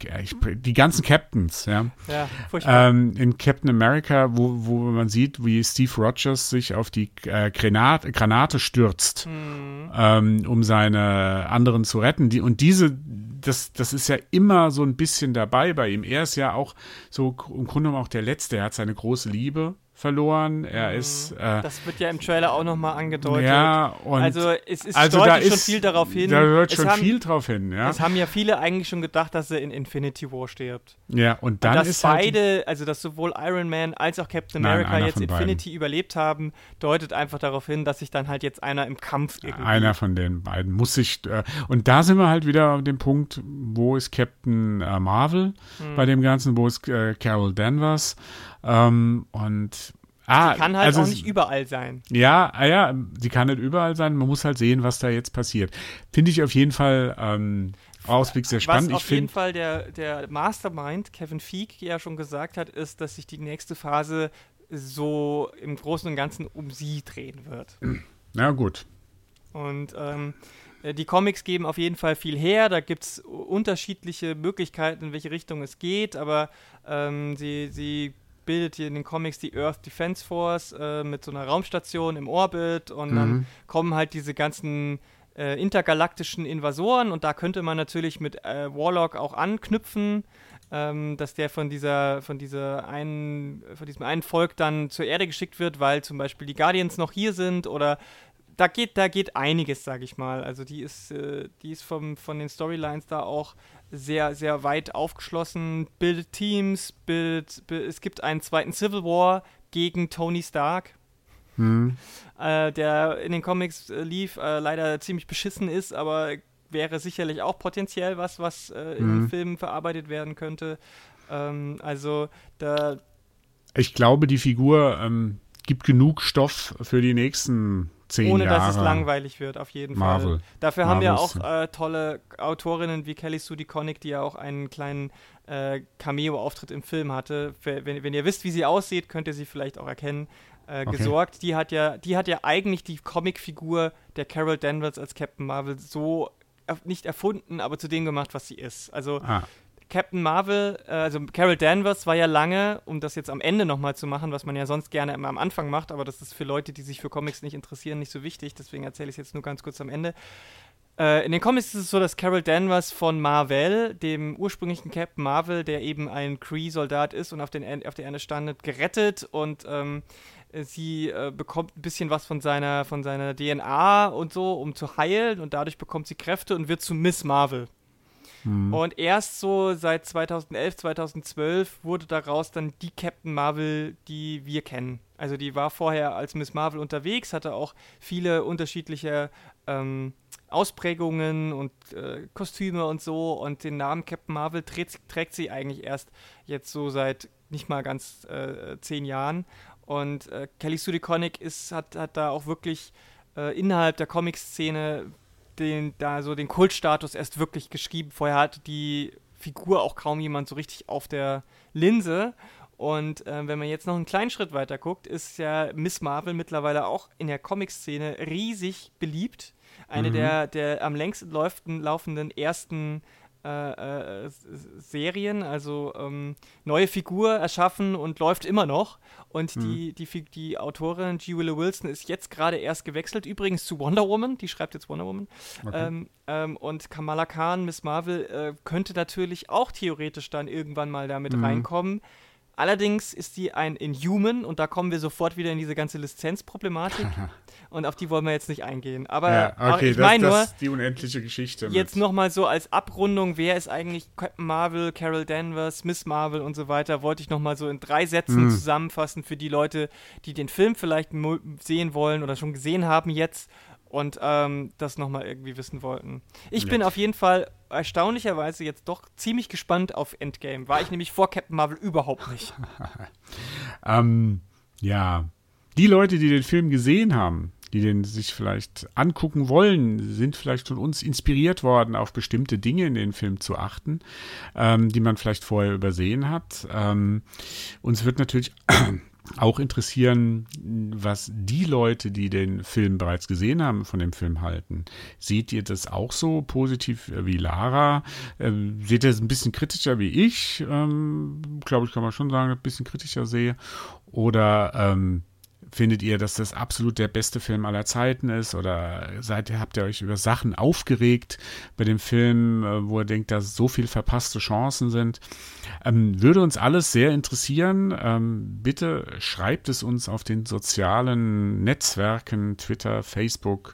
die ganzen Captains, ja. ja ähm, in Captain America, wo, wo man sieht, wie Steve Rogers sich auf die äh, Granate, Granate stürzt, mhm. ähm, um seine anderen zu retten. Die, und diese, das, das ist ja immer so ein bisschen dabei bei ihm. Er ist ja auch so im Grunde genommen auch der Letzte. Er hat seine große Liebe verloren. Er mhm. ist. Äh, das wird ja im Trailer auch nochmal angedeutet. Ja, und also es ist also deutet schon viel darauf hin. Da deutet schon haben, viel drauf hin, ja. Es haben ja viele eigentlich schon gedacht, dass er in Infinity War stirbt. Ja, und dann und dass ist beide, halt also dass sowohl Iron Man als auch Captain America Nein, jetzt Infinity beiden. überlebt haben, deutet einfach darauf hin, dass sich dann halt jetzt einer im Kampf irgendwie. Einer von den beiden muss sich. Äh, und da sind wir halt wieder an dem Punkt, wo ist Captain äh, Marvel hm. bei dem Ganzen, wo ist äh, Carol Danvers? Ähm, und Ah, sie kann halt also auch nicht überall sein. Ja, ah ja, sie kann nicht überall sein. Man muss halt sehen, was da jetzt passiert. Finde ich auf jeden Fall ähm, Ausblick sehr spannend. Was auf jeden Fall der, der Mastermind, Kevin Feige, ja schon gesagt hat, ist, dass sich die nächste Phase so im Großen und Ganzen um sie drehen wird. Na gut. Und ähm, äh, die Comics geben auf jeden Fall viel her. Da gibt es unterschiedliche Möglichkeiten, in welche Richtung es geht, aber ähm, sie, sie bildet hier in den Comics die Earth Defense Force äh, mit so einer Raumstation im Orbit und mhm. dann kommen halt diese ganzen äh, intergalaktischen Invasoren und da könnte man natürlich mit äh, Warlock auch anknüpfen, ähm, dass der von dieser, von dieser einen, von diesem einen Volk dann zur Erde geschickt wird, weil zum Beispiel die Guardians noch hier sind oder da geht, da geht einiges, sag ich mal. Also die ist, äh, die ist vom, von den Storylines da auch sehr, sehr weit aufgeschlossen, bildet Teams, bildet, bildet, es gibt einen zweiten Civil War gegen Tony Stark. Hm. Äh, der in den Comics äh, lief, äh, leider ziemlich beschissen ist, aber wäre sicherlich auch potenziell was, was äh, in hm. Filmen verarbeitet werden könnte. Ähm, also da. Ich glaube, die Figur ähm, gibt genug Stoff für die nächsten zehn Ohne, Jahre. dass es langweilig wird, auf jeden Marvel. Fall. Dafür Marvel haben wir auch äh, tolle Autorinnen wie Kelly Sue DeConnick, die ja auch einen kleinen äh, Cameo-Auftritt im Film hatte. Wenn, wenn, ihr wisst, wie sie aussieht, könnt ihr sie vielleicht auch erkennen. Äh, okay. gesorgt. Die hat ja, die hat ja eigentlich die Comicfigur der Carol Danvers als Captain Marvel so nicht erfunden, aber zu dem gemacht, was sie ist. Also ah. Captain Marvel, äh, also Carol Danvers war ja lange, um das jetzt am Ende nochmal zu machen, was man ja sonst gerne immer am Anfang macht, aber das ist für Leute, die sich für Comics nicht interessieren, nicht so wichtig, deswegen erzähle ich es jetzt nur ganz kurz am Ende. Äh, in den Comics ist es so, dass Carol Danvers von Marvel, dem ursprünglichen Captain Marvel, der eben ein Kree-Soldat ist und auf, den, auf der Erde standet, gerettet und ähm, sie äh, bekommt ein bisschen was von seiner, von seiner DNA und so, um zu heilen und dadurch bekommt sie Kräfte und wird zu Miss Marvel. Mhm. Und erst so seit 2011, 2012 wurde daraus dann die Captain Marvel, die wir kennen. Also die war vorher als Miss Marvel unterwegs, hatte auch viele unterschiedliche ähm, Ausprägungen und äh, Kostüme und so. Und den Namen Captain Marvel trägt, trägt, sie eigentlich erst jetzt so seit nicht mal ganz äh, zehn Jahren. Und äh, Kelly Sue DeConnick ist, hat, hat da auch wirklich äh, innerhalb der Comic-Szene den, da so den Kultstatus erst wirklich geschrieben. Vorher hatte die Figur auch kaum jemand so richtig auf der Linse. Und äh, wenn man jetzt noch einen kleinen Schritt weiter guckt, ist ja Miss Marvel mittlerweile auch in der Comic-Szene riesig beliebt. Eine mhm. der, der am längsten laufenden ersten äh, äh, Serien, also ähm, neue Figur erschaffen und läuft immer noch. Und mhm. die, die, die Autorin G. Willow Wilson ist jetzt gerade erst gewechselt, übrigens zu Wonder Woman, die schreibt jetzt Wonder Woman. Okay. Ähm, ähm, und Kamala Khan, Miss Marvel, äh, könnte natürlich auch theoretisch dann irgendwann mal damit mhm. reinkommen. Allerdings ist die ein Inhuman und da kommen wir sofort wieder in diese ganze Lizenzproblematik und auf die wollen wir jetzt nicht eingehen. Aber ja, okay, ich meine nur, die unendliche Geschichte. Jetzt nochmal so als Abrundung, wer ist eigentlich Captain Marvel, Carol Danvers, Miss Marvel und so weiter, wollte ich nochmal so in drei Sätzen mhm. zusammenfassen für die Leute, die den Film vielleicht sehen wollen oder schon gesehen haben jetzt und ähm, das nochmal irgendwie wissen wollten. Ich ja. bin auf jeden Fall erstaunlicherweise jetzt doch ziemlich gespannt auf Endgame. War ich nämlich vor Captain Marvel überhaupt nicht. ähm, ja, die Leute, die den Film gesehen haben, die den sich vielleicht angucken wollen, sind vielleicht von uns inspiriert worden, auf bestimmte Dinge in den Film zu achten, ähm, die man vielleicht vorher übersehen hat. Ähm, uns wird natürlich auch interessieren, was die Leute, die den Film bereits gesehen haben, von dem Film halten. Seht ihr das auch so positiv wie Lara? Ähm, seht ihr es ein bisschen kritischer wie ich? Ähm, Glaube ich, kann man schon sagen, ein bisschen kritischer sehe. Oder ähm, Findet ihr, dass das absolut der beste Film aller Zeiten ist? Oder seid ihr, habt ihr euch über Sachen aufgeregt bei dem Film, äh, wo ihr denkt, dass so viele verpasste Chancen sind? Ähm, würde uns alles sehr interessieren. Ähm, bitte schreibt es uns auf den sozialen Netzwerken, Twitter, Facebook.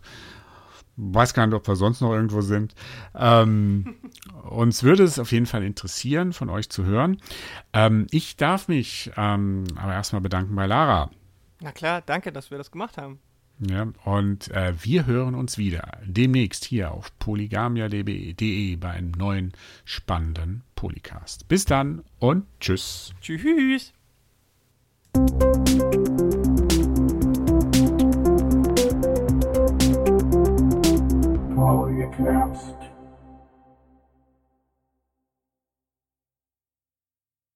Weiß gar nicht, ob wir sonst noch irgendwo sind. Ähm, uns würde es auf jeden Fall interessieren, von euch zu hören. Ähm, ich darf mich ähm, aber erstmal bedanken bei Lara. Na klar, danke, dass wir das gemacht haben. Ja, und äh, wir hören uns wieder demnächst hier auf polygamia.de bei einem neuen spannenden Polycast. Bis dann und tschüss. Tschüss. Polycast.